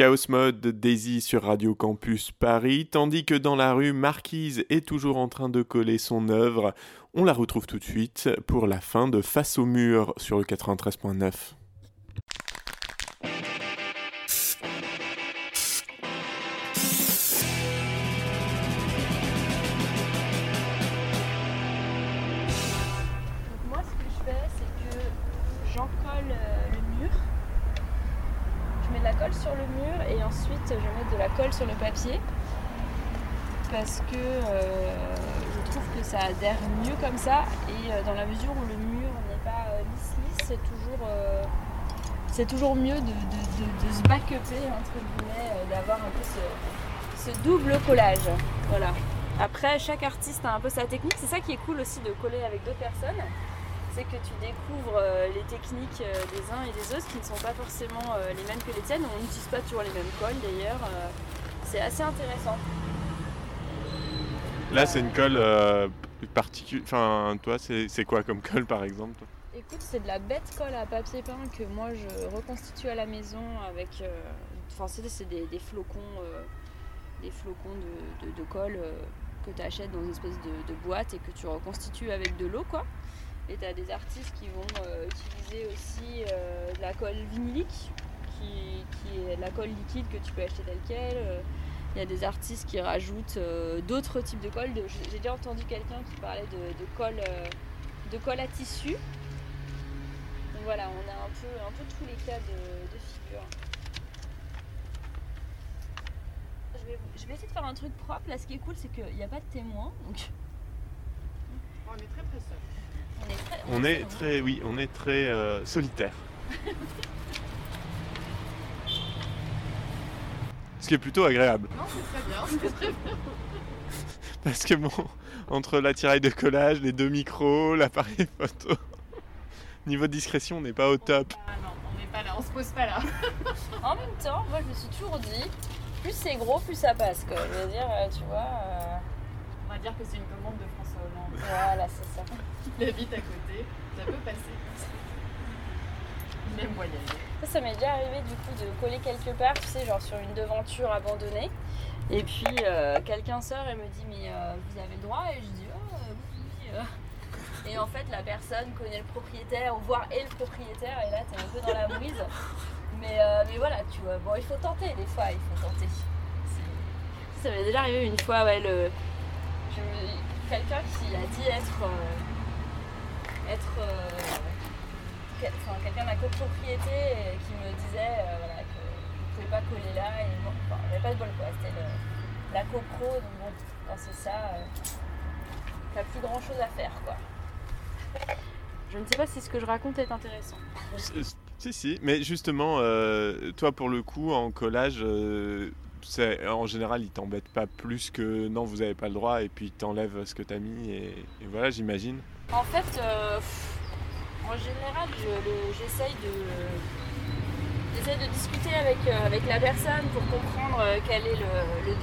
Chaos Mode de Daisy sur Radio Campus Paris, tandis que dans la rue, Marquise est toujours en train de coller son œuvre. On la retrouve tout de suite pour la fin de Face au mur sur le 93.9. sur le mur et ensuite je mets de la colle sur le papier. Parce que euh, je trouve que ça adhère mieux comme ça et euh, dans la mesure où le mur n'est pas euh, lisse c'est toujours, c'est toujours mieux de, se backuper entre guillemets, d'avoir un peu ce, ce double collage. Voilà. Après, chaque artiste a un peu sa technique. C'est ça qui est cool aussi de coller avec d'autres personnes. C'est que tu découvres euh, les techniques euh, des uns et des autres qui ne sont pas forcément euh, les mêmes que les tiennes. On n'utilise pas toujours les mêmes colles d'ailleurs. Euh, c'est assez intéressant. Là, c'est une colle particulière. Enfin, toi, c'est c'est quoi comme colle par exemple toi? Écoute, c'est de la bête colle à papier peint que moi je reconstitue à la maison avec. Enfin, c'est c'est des, des flocons, euh, des flocons de, de- de colle euh, que tu achètes dans une espèce de, de boîte et que tu reconstitues avec de l'eau, quoi. Et tu as des artistes qui vont euh, utiliser aussi euh, de la colle vinylique, qui, qui est la colle liquide que tu peux acheter telle quelle. Euh, Il y a des artistes qui rajoutent d'autres types de colle. J'ai déjà entendu quelqu'un qui parlait de, colle, de colle à tissu. Donc voilà, on a un peu, un peu tous les cas de, figure. Je vais, essayer de faire un truc propre. Là, ce qui est cool, c'est qu'il n'y a pas de témoin. On est très pressés. On est très, oui, on est très euh, solitaire. Ce qui est plutôt agréable. Non, c'est très bien. C'est très bien. Parce que bon, entre la tiraille de collage, les deux micros, l'appareil photo, niveau de discrétion, on n'est pas au top. Ah non, on n'est pas là, on se pose pas là. En même temps, moi, je me suis toujours dit, plus c'est gros, plus ça passe. Quoi. Je veux dire, euh, tu vois. euh, On va dire que c'est une commande de François Hollande. Voilà, c'est ça. Il habite à côté, ça peut passer. Aime voyager. Ça, ça m'est déjà arrivé du coup de coller quelque part, tu sais, genre sur une devanture abandonnée. Et puis euh, quelqu'un sort et me dit mais euh, vous avez le droit? Et je dis oh euh, oui. Et en fait la personne connaît le propriétaire, voire est le propriétaire, et là t'es un peu dans la mouise. Mais, mais voilà, tu vois, bon il faut tenter des fois, il faut tenter. Ça m'est déjà arrivé une fois, ouais, le... quelqu'un qui a dit être... être... euh, quel- quelqu'un de la copropriété qui me disait euh, voilà, que je ne pouvais pas coller là et bon, enfin, j'avais pas de bol quoi, c'était le- la copro, donc bon, quand c'est ça, euh, t'as plus grand chose à faire quoi. Je ne sais pas si ce que je raconte est intéressant. Si, si, mais justement, euh, toi pour le coup, en collage, euh, c'est- en général, il t'embête pas plus que non, vous avez pas le droit, et puis il t'enlève ce que t'as mis, et, et voilà, j'imagine. En fait, euh, en général, j'essaye de, discuter avec, euh, avec la personne pour comprendre euh, quel est le,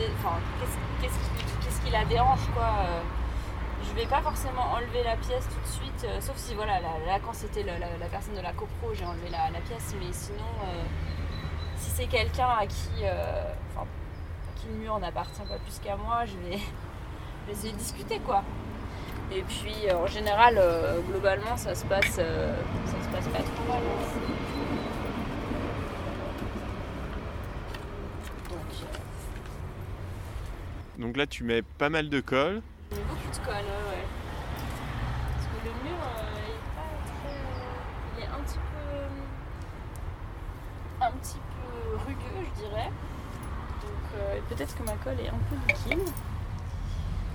qu'est-ce, qui, la dérange, quoi. Je vais pas forcément enlever la pièce tout de suite, sauf si, voilà, là, quand c'était la, personne de la copro, j'ai enlevé la, pièce, mais sinon, si c'est quelqu'un à qui, le mur n'appartient pas plus qu'à moi, je vais, je vais essayer de discuter. Et puis euh, en général, euh, globalement, ça se passe, euh, ça se passe pas trop mal. Donc, Donc là, tu mets pas mal de colle. beaucoup de colle, ouais. Parce que le mur il est pas très, il est un petit peu, un petit peu rugueux, je dirais. Donc peut-être que ma colle est un peu liquide.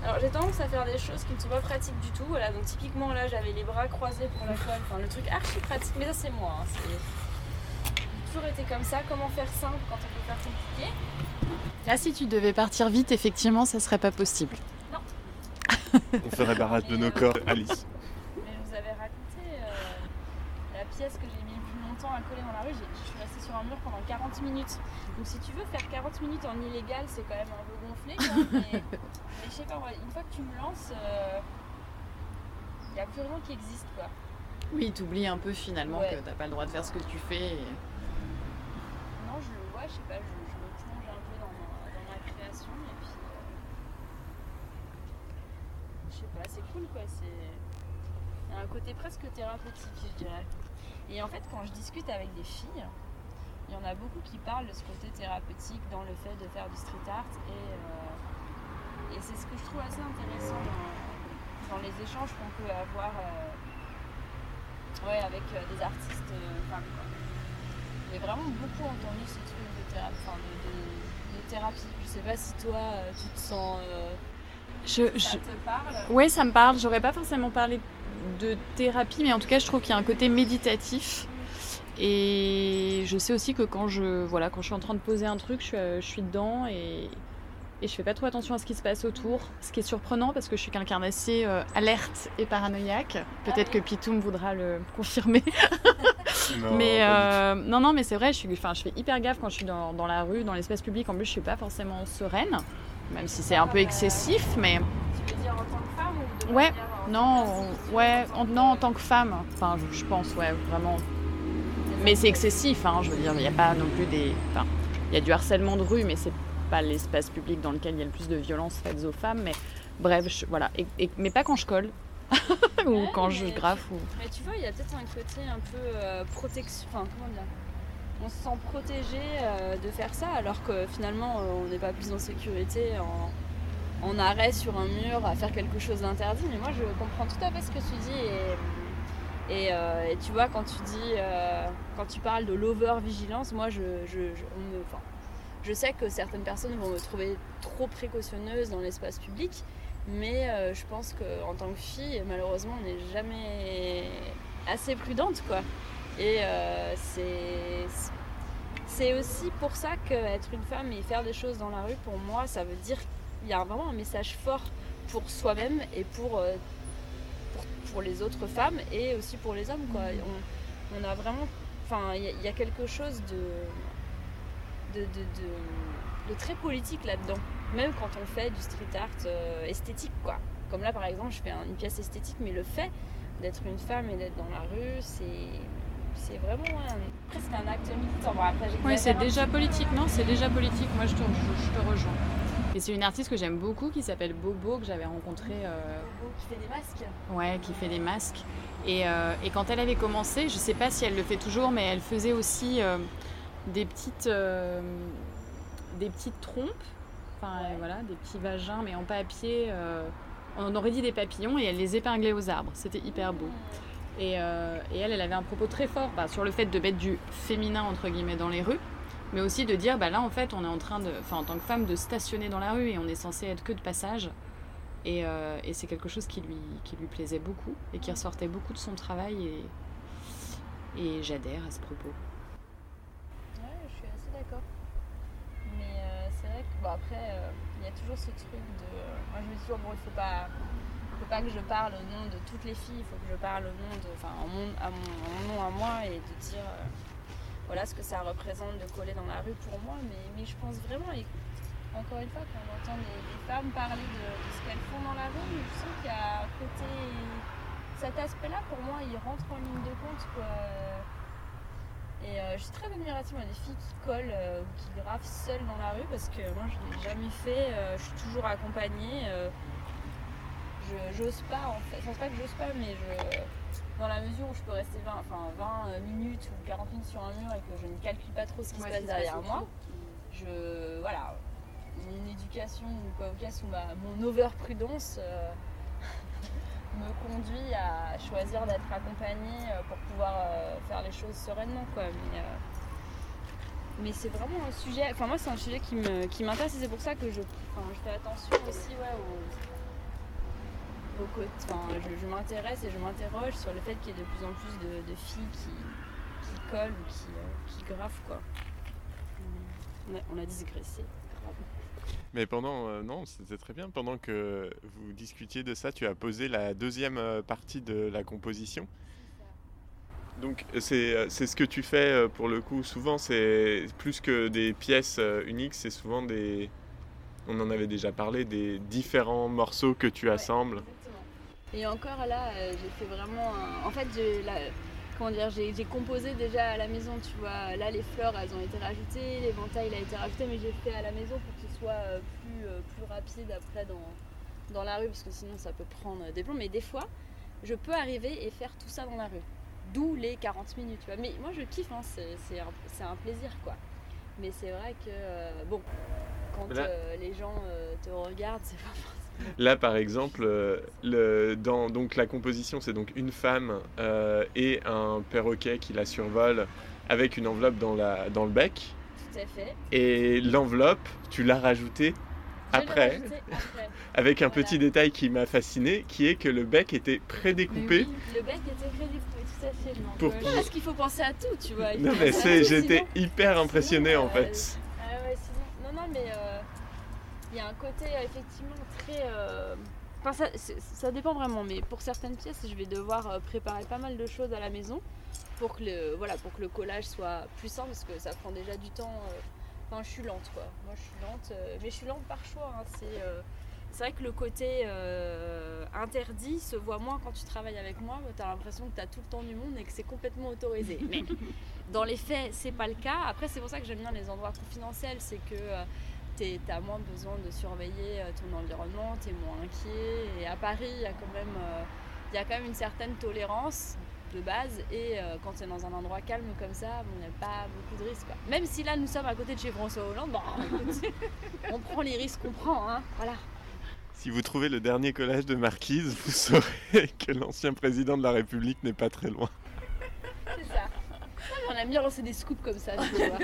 Alors j'ai tendance à faire des choses qui ne sont pas pratiques du tout. Voilà, donc typiquement là j'avais les bras croisés pour la colle. Enfin le truc archi pratique, mais ça c'est moi. hein, c'est- toujours été comme ça. Comment faire simple quand on peut faire compliqué? Là, si tu devais partir vite, effectivement, ça serait pas possible. On ferait barrage de nos corps, Alice. Mais je vous avais raconté euh, la pièce que j'ai mis le plus longtemps à coller dans la rue. Je suis restée sur un mur pendant 40 minutes. Donc si tu veux faire 40 minutes en illégal, c'est quand même un peu gonflé. quoi, mais, mais je sais pas, une fois que tu me lances, il n'y a plus rien qui existe. quoi. Oui, t'oublies un peu finalement Ouais. que t'as pas le droit de faire ce que tu fais. et- Non, je le vois, je sais pas, je, je me plonge un peu dans ma, dans ma création et puis. euh, je sais pas, c'est cool quoi, c'est. Il y a un côté presque thérapeutique, je dirais. Et en fait, quand je discute avec des filles, il y en a beaucoup qui parlent de ce côté thérapeutique dans le fait de faire du street art et, euh, et c'est ce que je trouve assez intéressant dans, dans les échanges qu'on peut avoir euh, ouais, avec euh, des artistes femmes. J'ai vraiment beaucoup entendu ce truc de, de, de- de thérapie. Je sais pas si toi tu te sens. Je, ça te parle? Ouais, ça me parle. J'aurais pas forcément parlé de thérapie, mais en tout cas, je trouve qu'il y a un côté méditatif. Et je sais aussi que quand je, voilà, quand je suis en train de poser un truc, je suis, euh, je suis dedans et, et je fais pas trop attention à ce qui se passe autour. Ce qui est surprenant parce que je suis quelqu'un d'assez euh, alerte et paranoïaque. Peut-être que Pitoum voudra le confirmer. Non, mais euh, non, non, mais c'est vrai, je, suis, enfin, je fais hyper gaffe quand je suis dans, dans la rue, dans l'espace public. En plus, je suis pas forcément sereine, même si c'est un peu excessif, mais. Tu veux dire en tant que femme ou de Ouais, Non, on- ouais, en, non, en tant que femme, enfin, je, je pense, ouais, vraiment. Mais c'est excessif, hein, je veux dire, il n'y a pas non plus des. Enfin, il y a du harcèlement de rue, mais c'est pas l'espace public dans lequel il y a le plus de violences faites aux femmes. Mais bref, je- voilà. Et, et- mais pas quand je colle, ou Ouais, quand je graffe. Ou... Mais tu vois, il y a peut-être un côté un peu euh, protection. Enfin, comment dire On se sent protégé euh, de faire ça, alors que finalement, euh, on n'est pas plus en sécurité en, en arrêt sur un mur à faire quelque chose d'interdit. Mais moi, je comprends tout à fait ce que tu dis. Et, et, euh, et tu vois, quand tu dis, euh, quand tu parles de l'over-vigilance, moi, je, je, je- je sais que certaines personnes vont me trouver trop précautionneuse dans l'espace public. Mais euh, je pense qu'en tant que fille, malheureusement, on n'est jamais assez prudente, quoi. Et c'est c'est aussi pour ça qu'être une femme et faire des choses dans la rue, pour moi, ça veut dire qu'il y a vraiment un message fort pour soi-même et pour, pour, les autres femmes et aussi pour les hommes, quoi. On, on a vraiment... Enfin, il y, a- il y a quelque chose de, de, de, de- de très politique là-dedans même quand on fait du street art euh, esthétique quoi. Comme là par exemple je fais un- une pièce esthétique mais le fait d'être une femme et d'être dans la rue c'est c'est vraiment un- presque un acte militant. Bon, après, Oui, c'est déjà politique, non? C'est déjà politique, moi je te, je- je te rejoins. Et c'est une artiste que j'aime beaucoup qui s'appelle Bobo, que j'avais rencontrée. euh, Bobo qui fait des masques. Ouais, qui fait des masques. Et, euh, et quand elle avait commencé, je sais pas si elle le fait toujours, mais elle faisait aussi euh, des petites, des petites trompes, enfin Ouais. voilà, des petits vagins, mais en papier. on aurait dit des papillons et elle les épinglait aux arbres. C'était hyper beau. Et, euh, et elle, elle avait un propos très fort bah, sur le fait de mettre du féminin entre guillemets dans les rues, mais aussi de dire bah là en fait on est en train de, enfin en tant que femme, de stationner dans la rue et on est censé être que de passage. Et, euh, c'est quelque chose qui lui, qui lui plaisait beaucoup et qui ressortait beaucoup de son travail et, j'adhère à ce propos. Ouais, je suis assez d'accord. Mais euh, c'est vrai que bon, après, il y a toujours ce truc de. moi, je me dis toujours, bon, il faut pas, faut pas que je parle au nom de toutes les filles, il faut que je parle au nom de, enfin, en mon, à nom à moi et de dire, euh, voilà ce que ça représente de coller dans la rue pour moi. Mais, je pense vraiment, encore une fois, quand on entend des, femmes parler de, ce qu'elles font dans la rue, je sens qu'il y a côté. Cet aspect-là, pour moi, il rentre en ligne de compte. Et euh, je suis très admirative moi, des filles qui collent euh, ou qui graffent seules dans la rue parce que moi je l'ai jamais fait, je suis toujours accompagnée. Euh, je j'ose pas en fait, enfin pas que j'ose pas mais je dans la mesure où je peux rester 20, enfin, 20 minutes ou 40 minutes sur un mur et que je ne calcule pas trop ce qui se passe derrière moi, je voilà, une éducation ou quoi au cas où ma, mon overprudence euh, me conduit à choisir d'être accompagnée euh, pour pouvoir euh, faire les choses sereinement quoi. Mais euh, mais c'est vraiment un sujet enfin moi c'est un sujet qui m'intéresse et c'est pour ça que je fais attention aussi ouais au, enfin je, je m'intéresse et je m'interroge sur le fait qu'il y ait de plus en plus de, de filles qui qui colle ou qui, euh, qui grave quoi. On a, on a digressé. Mais pendant, euh, non, c'était très bien. Pendant que vous discutiez de ça, tu as posé la deuxième euh, partie de la composition. Donc c'est ce que tu fais pour le coup souvent, c'est plus que des pièces uniques, c'est souvent des... On en avait déjà parlé, des différents morceaux que tu Ouais, assembles. exactement. Et encore là, euh, j'ai fait vraiment. un- En fait, j'ai comment dire, j'ai composé déjà à la maison, tu vois. Là, les fleurs, elles ont été rajoutées, l'éventail, il a été rajouté, mais j'ai fait à la maison pour que ce soit euh, plus, euh, plus rapide après dans, dans la rue, parce que sinon ça peut prendre des plombs. Mais des fois, je peux arriver et faire tout ça dans la rue. D'où les 40 minutes, tu vois. Mais moi, je kiffe, hein, c'est c'est un, un plaisir, quoi. Mais c'est vrai que, euh, bon, quand Là- euh, les gens euh, te regardent, c'est pas forcément. Là, par exemple, euh, le, dans donc, la composition, c'est donc une femme euh, et un perroquet qui la survole avec une enveloppe dans, la, dans le bec. Tout à fait. Et l'enveloppe, tu l'as rajoutée après, rajouté après. avec un Voilà. petit détail qui m'a fasciné, qui est que le bec était prédécoupé. Le bec était prédécoupé, tout à fait. Donc, Pour euh, qu'il- non, parce qu'il faut penser à tout, tu vois. Non, mais j'étais hyper impressionné en euh, fait. Ah ouais, sinon. Non, non, mais euh, il y a un côté effectivement très. euh, Enfin, ça, ça dépend vraiment, mais pour certaines pièces, je vais devoir euh, préparer pas mal de choses à la maison pour que le, voilà, pour que le collage soit simple, parce que ça prend déjà du temps. euh, Enfin, je suis lente, quoi. Moi, je suis lente, mais je suis lente par choix. hein. C'est vrai que le côté interdit se voit moins quand tu travailles avec moi. Tu as l'impression que tu as tout le temps du monde et que c'est complètement autorisé. Mais dans les faits, c'est pas le cas. Après, c'est pour ça que j'aime bien les endroits confidentiels. C'est que tu as moins besoin de surveiller euh, ton environnement, tu es moins inquiet. Et à Paris, il y, a quand même, euh, y a quand même une certaine tolérance de base. Et euh, quand tu es dans un endroit calme comme ça, n'y a pas beaucoup de risques. Même si là, nous sommes à côté de chez François Hollande, bon, on prend les risques qu'on prend. Hein, voilà. Si vous trouvez le dernier collage de Marquise, vous saurez que l'ancien président de la République n'est pas très loin. On aime bien lancer des scoops comme ça, tu vois.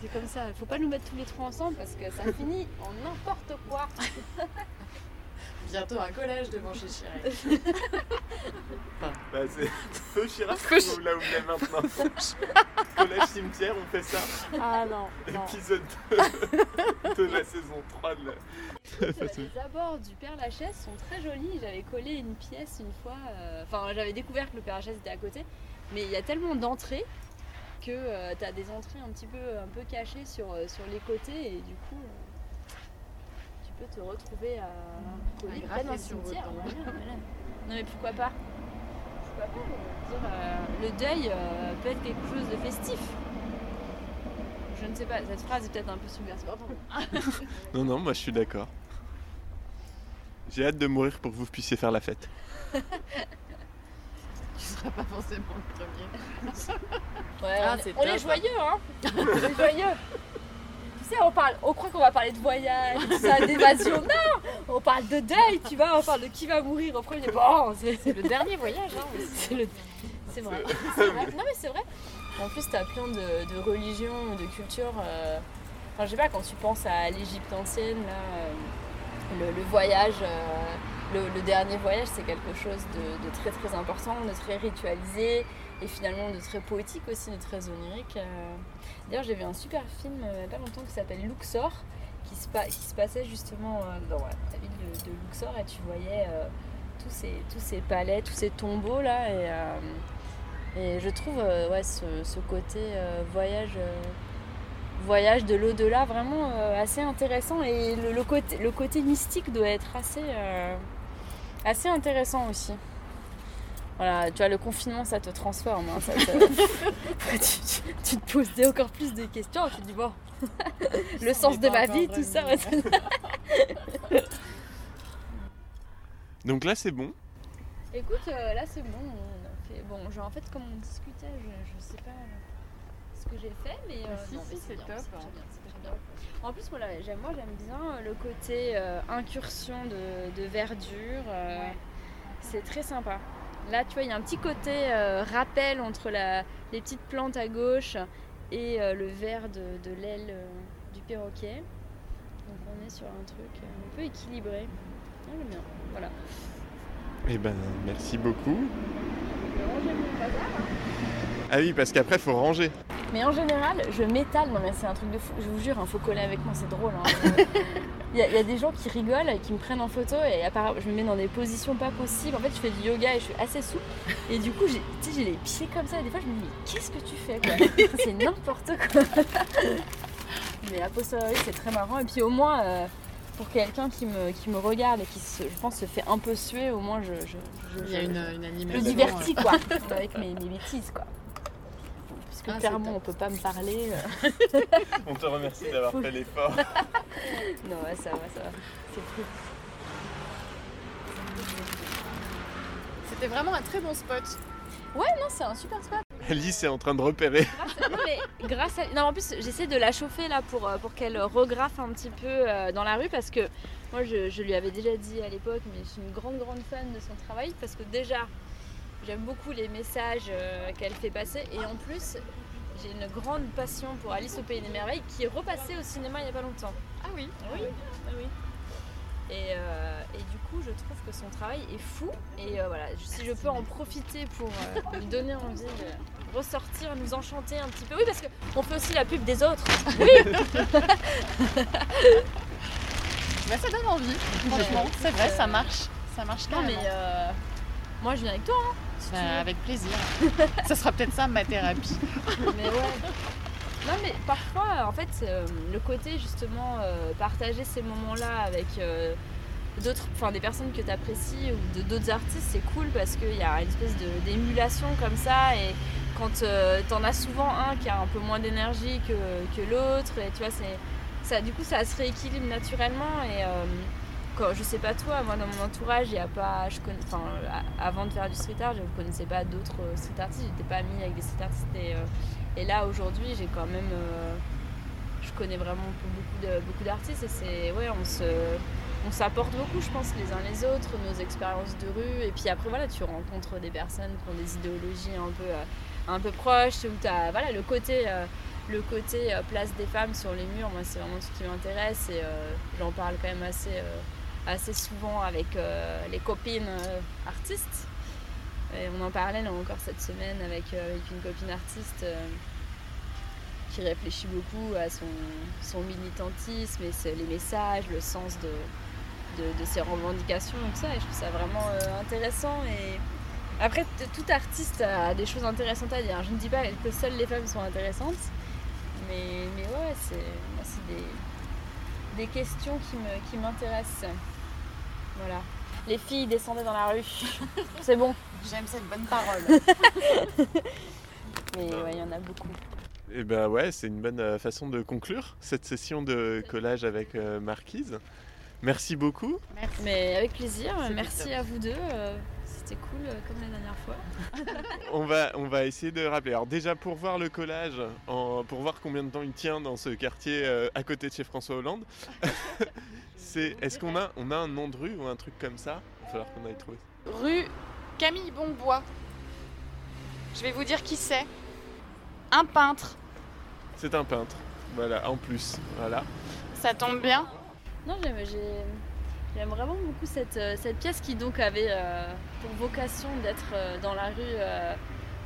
C'est comme ça. Faut pas nous mettre tous les trois ensemble parce que ça finit en n'importe quoi. Bientôt un collège devant chez Chirac. Bah, c'est Feu Chirac ou là où il est maintenant Collège cimetière, on fait ça. Ah non, non. Épisode 2 de la saison 3 de la... Les abords du Père Lachaise sont très jolis. J'avais collé une pièce une fois. euh, Enfin, j'avais découvert que le Père Lachaise était à côté. Mais il y a tellement d'entrées que tu as des entrées un petit peu, un peu cachées sur, euh, sur les côtés. Et du coup, euh, tu peux te retrouver à coller près d'un cimetière. votre Voilà, voilà. Non, mais pourquoi pas? Pourquoi pas euh, dire, euh, Le deuil euh, peut être quelque chose de festif. Je ne sais pas, cette phrase est peut-être un peu subversive. Non, non, moi je suis d'accord. J'ai hâte de mourir pour que vous puissiez faire la fête. Tu seras pas forcément le premier. Ouais, Ah, on, est- on joyeux, hein On est joyeux Tu sais, on, parle, on croit qu'on va parler de voyage, tout ça, d'évasion. Non On parle de deuil, tu vois, on parle de qui va mourir au premier. Bon, c'est C'est le dernier voyage, hein. c'est le- vrai. Non, mais c'est vrai. En plus, t'as plein de, de religions, de cultures. euh, Enfin, je sais pas, quand tu penses à l'Égypte ancienne, là, euh, le, le voyage, euh, le, dernier voyage, c'est quelque chose de, très très important, de très ritualisé et finalement de très poétique aussi, de très onirique. euh. D'ailleurs, j'ai vu un super film euh, il y a pas longtemps qui s'appelle Luxor, qui se, qui se passait justement euh, dans la ville de, Luxor et tu voyais tous, ces, tous ces palais, tous ces tombeaux là. Et, je trouve ouais, ce, côté voyage, voyage de l'au-delà vraiment assez intéressant et le, côté, le côté mystique doit être assez, assez intéressant aussi. Voilà, tu vois, le confinement, ça te transforme. hein, ça te- Après, tu, tu- tu te poses des- encore plus de questions. Tu te dis, bon, le sens de ma vie, tout ça. ouais, Donc là c'est bon. Écoute, euh, là c'est bon. On a fait... Bon, genre, en fait, comme on discutait, je, je sais pas ce que j'ai fait, mais. euh, Si, non, si, mais c'est top, très hein. bien, bien. En plus, voilà, j'aime, moi j'aime bien le côté euh, incursion de, de verdure. euh, Ouais. C'est très sympa. Là, tu vois, il y a un petit côté euh, rappel entre la, les petites plantes à gauche et euh, le vert de, de l'aile euh, du perroquet. Donc on est sur un truc euh, un peu équilibré. J'aime bien. Voilà. Eh ben, merci beaucoup. Ah oui, parce qu'après, faut ranger. Mais en général, je m'étale. Non, mais c'est un truc de fou. Je vous jure, il faut coller avec moi, c'est drôle. hein. Il y, a- il y a des gens qui rigolent et qui me prennent en photo et apparemment, je me mets dans des positions pas possibles. En fait, je fais du yoga et je suis assez souple. Et du coup, j'ai tu sais, j'ai les pieds comme ça. Et des fois, je me dis, mais qu'est-ce que tu fais quoi? C'est n'importe quoi. mais à posteriori, c'est très marrant. Et puis au moins, euh, pour quelqu'un qui me, qui me regarde et qui, se, je pense, se fait un peu suer, au moins, je, je, je- Il y a je- une, je- une le animation. divertis quoi, avec mes, mes bêtises quoi. Ah, clairement on peut pas me parler. euh, On te remercie d'avoir fait l'effort. Non ouais, ça va, ça va. C'est cool. C'était vraiment un très bon spot. Ouais non c'est un super spot. Alice est en train de repérer. Grâce à- non mais grâce à... Non en plus j'essaie de la chauffer là pour, euh, pour qu'elle regraffe un petit peu euh, dans la rue parce que moi je, je lui avais déjà dit à l'époque mais je suis une grande grande fan de son travail parce que déjà j'aime beaucoup les messages euh, qu'elle fait passer et en plus j'ai une grande passion pour Alice au Pays des Merveilles qui est repassée au cinéma il y a pas longtemps. Ah oui. Oui, oui, oui. Et, euh, et du coup, je trouve que son travail est fou. Et euh, voilà, si je peux en profiter pour euh, lui donner envie de ressortir, nous enchanter un petit peu. Oui, parce qu'on fait aussi la pub des autres. Bah, ça donne envie, franchement. C'est vrai, ça marche. Ça marche Non, mais moi, je viens avec toi. hein, si veux. avec plaisir. ça sera peut-être ça ma thérapie. Mais ouais. Non mais parfois en fait euh, le côté justement euh, partager ces moments-là avec euh, d'autres, enfin des personnes que tu apprécies ou de- d'autres artistes c'est cool parce qu'il y a une espèce de- d'émulation comme ça et quand euh, t'en as souvent un qui a un peu moins d'énergie que, que l'autre et tu vois c'est ça du coup ça se rééquilibre naturellement et euh, quand, je sais pas toi, moi dans mon entourage, il a pas, je connais, enfin, avant de faire du street art, je ne connaissais pas d'autres euh, street artistes, j'étais pas amie avec des street artistes et, euh, là aujourd'hui, j'ai quand même, euh, je connais vraiment beaucoup de beaucoup d'artistes c'est, ouais, on se, on s'apporte beaucoup, je pense, les uns les autres, nos expériences de rue. Et puis après voilà, tu rencontres des personnes qui ont des idéologies un peu, un peu proches où voilà, le côté le côté place des femmes sur les murs, moi c'est vraiment ce qui m'intéresse et j'en parle quand même assez, assez souvent avec euh, les copines euh, artistes. Et on en parlait là encore cette semaine avec, euh, une copine artiste qui réfléchit beaucoup à son, militantisme et les messages, le sens de, ses revendications et tout ça. Et je trouve ça vraiment intéressant. Et après, tout artiste a des choses intéressantes à dire. Je ne dis pas que seules les femmes sont intéressantes, mais, ouais, c'est des, des questions qui me- qui m'intéressent. Voilà. Les filles descendaient dans la rue. C'est bon. J'aime cette bonne parole. Mais ouais, il y en a beaucoup. Et ben ouais, c'est une bonne euh, façon de conclure cette session de collage avec euh, Marquise. Merci beaucoup. Merci. Mais avec plaisir. Merci à vous deux. C'était cool euh, comme la dernière fois. On va, on va essayer de rappeler. Alors déjà pour voir le collage, en- pour voir combien de temps il tient dans ce quartier euh, à côté de chez François Hollande, c'est est-ce qu'on a, on a un nom de rue ou un truc comme ça? Il va falloir qu'on aille trouver. Rue Camille Bonbois. Je vais vous dire qui c'est. Un peintre. C'est un peintre. Voilà, en plus. Voilà. Ça tombe bien. Non, j'aime, j'ai- j'aime vraiment beaucoup cette, euh, cette pièce qui donc avait euh, pour vocation d'être euh, dans la rue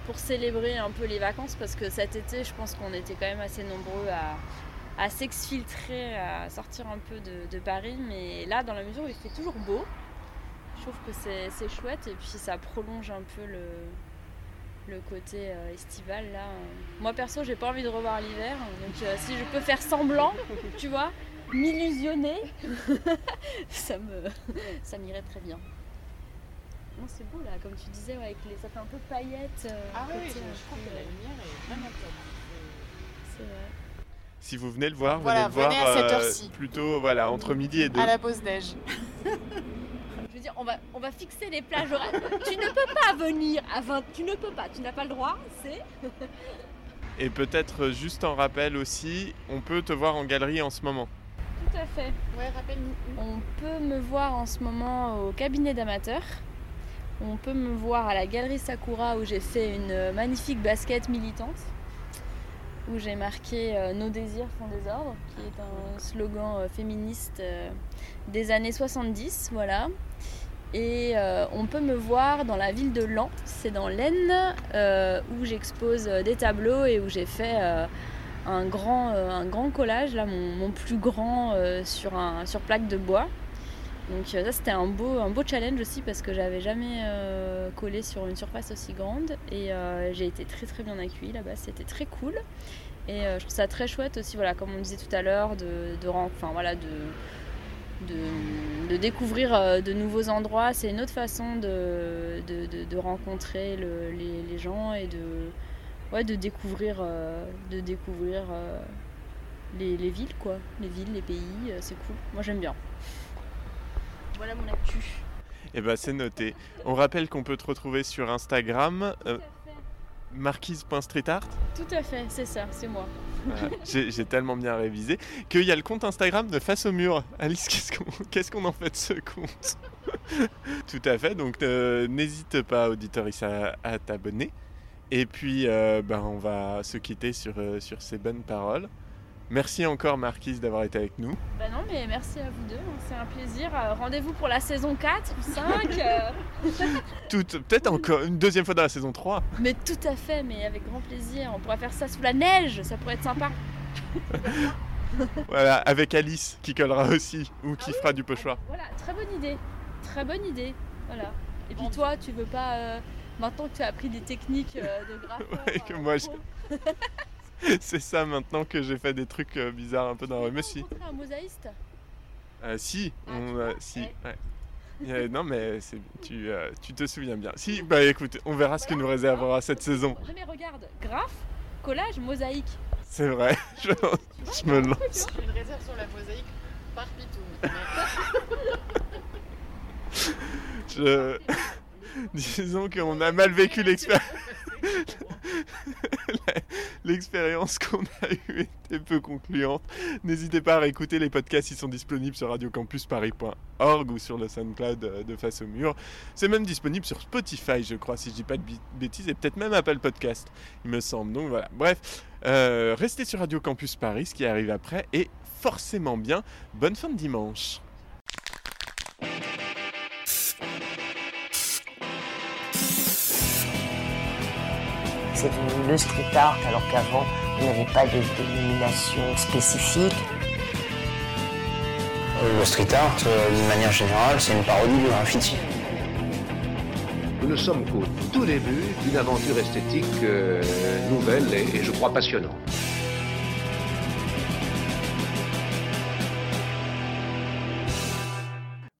pour célébrer un peu les vacances parce que cet été, je pense qu'on était quand même assez nombreux à, s'exfiltrer, à sortir un peu de, Paris. Mais là, dans la mesure où il fait toujours beau, je trouve que c'est, chouette et puis ça prolonge un peu le, le côté estival là. Moi perso, j'ai pas envie de revoir l'hiver, donc si je peux faire semblant, tu vois, m'illusionner, ça me ça m'irait très bien. Non, c'est beau là, comme tu disais, ouais, avec les, ça fait un peu paillettes. euh, Ah oui, je, un je trouve peu, que la euh, lumière est vraiment top. c'est vrai. Si vous venez le voir, Voilà, venez le venez voir à cette euh, heure-ci. plutôt voilà, entre midi et deux. À la pause déj. Je veux dire, on va, on va fixer les plages horaires. tu ne peux pas venir à 20, tu ne peux pas, tu n'as pas le droit, c'est. Et peut-être euh, juste en rappel aussi, on peut te voir en galerie en ce moment. Tout à fait. Ouais, rappelle-nous où. On peut me voir en ce moment au cabinet d'amateurs. On peut me voir à la galerie Sakura où j'ai fait une magnifique basket militante. Où j'ai marqué euh, Nos désirs font des ordres, qui est un slogan euh, féministe euh, des années 70. Voilà. Et on peut me voir dans la ville de Laon, c'est dans l'Aisne, où j'expose des tableaux et où j'ai fait un, grand, euh, un grand collage, là, mon, plus grand euh, sur, un, sur plaque de bois. Donc euh, ça c'était un beau, un beau challenge aussi parce que j'avais jamais collé sur une surface aussi grande et j'ai été très très bien accueillie là-bas, c'était très cool. Et je trouve ça très chouette aussi, voilà, comme on disait tout à l'heure, de, de, enfin, voilà, de, de, découvrir de nouveaux endroits. C'est une autre façon de, de, rencontrer le- les, les gens et de, ouais, de découvrir, euh, de découvrir euh, les, les villes, quoi. Les villes, les pays, euh, c'est cool. Moi j'aime bien. Voilà mon actu. Eh ben c'est noté. On rappelle qu'on peut te retrouver sur Instagram, euh, marquise.streetart. Tout à fait, c'est ça, c'est moi. J'ai tellement bien révisé qu'il y a le compte Instagram de Face au mur. Alice, qu'est-ce qu'on qu'est-ce qu'on en fait de ce compte? Tout à fait, donc euh, n'hésite pas, auditoris, à, à t'abonner. Et puis, euh, ben, on va se quitter sur, euh, sur ces bonnes paroles. Merci encore, Marquise, d'avoir été avec nous. Bah non, mais merci à vous deux, c'est un plaisir. Euh, Rendez-vous pour la saison 4 ou 5. euh, Toute- Peut-être encore une deuxième fois dans la saison 3. mais tout à fait, mais avec grand plaisir. On pourrait faire ça sous la neige, ça pourrait être sympa. Voilà, avec Alice qui collera aussi ou qui fera du pochoir. Voilà, très bonne idée. Très bonne idée. Voilà. Et puis toi, tu veux pas. Maintenant que tu as appris des techniques euh, de graffeur. Ouais, que moi, pro, C'est ça maintenant que j'ai fait des trucs euh, bizarres un peu dans la rue. Mais si, un mosaïste? Euh, si, Ah, on, euh, si, Ouais. ouais. Euh, non mais c'est- tu, euh, tu te souviens bien. Si, bah écoute, on verra ce que nous réservera cette saison. Non mais regarde, graphe, collage, mosaïque. C'est vrai, je, je me lance. J'ai une réserve sur la mosaïque par Pitoum. Je... Disons qu'on a mal vécu l'expérience. L'expérience qu'on a eue était peu concluante. N'hésitez pas à réécouter les podcasts, ils sont disponibles sur radiocampusparis.org ou sur le SoundCloud euh, de Face au Mur. C'est même disponible sur Spotify, je crois, si je dis pas de bêtises, et peut-être même Apple Podcast, il me semble. Donc voilà, bref, euh, restez sur Radio Campus Paris, ce qui arrive après est forcément bien. Bonne fin de dimanche. C'est devenu le street art alors qu'avant il n'y avait pas de dénomination spécifique. Le street art, euh, d'une manière générale, c'est une parodie du graffiti. Nous ne sommes qu'au tout début d'une aventure esthétique euh, nouvelle et, et je crois passionnante.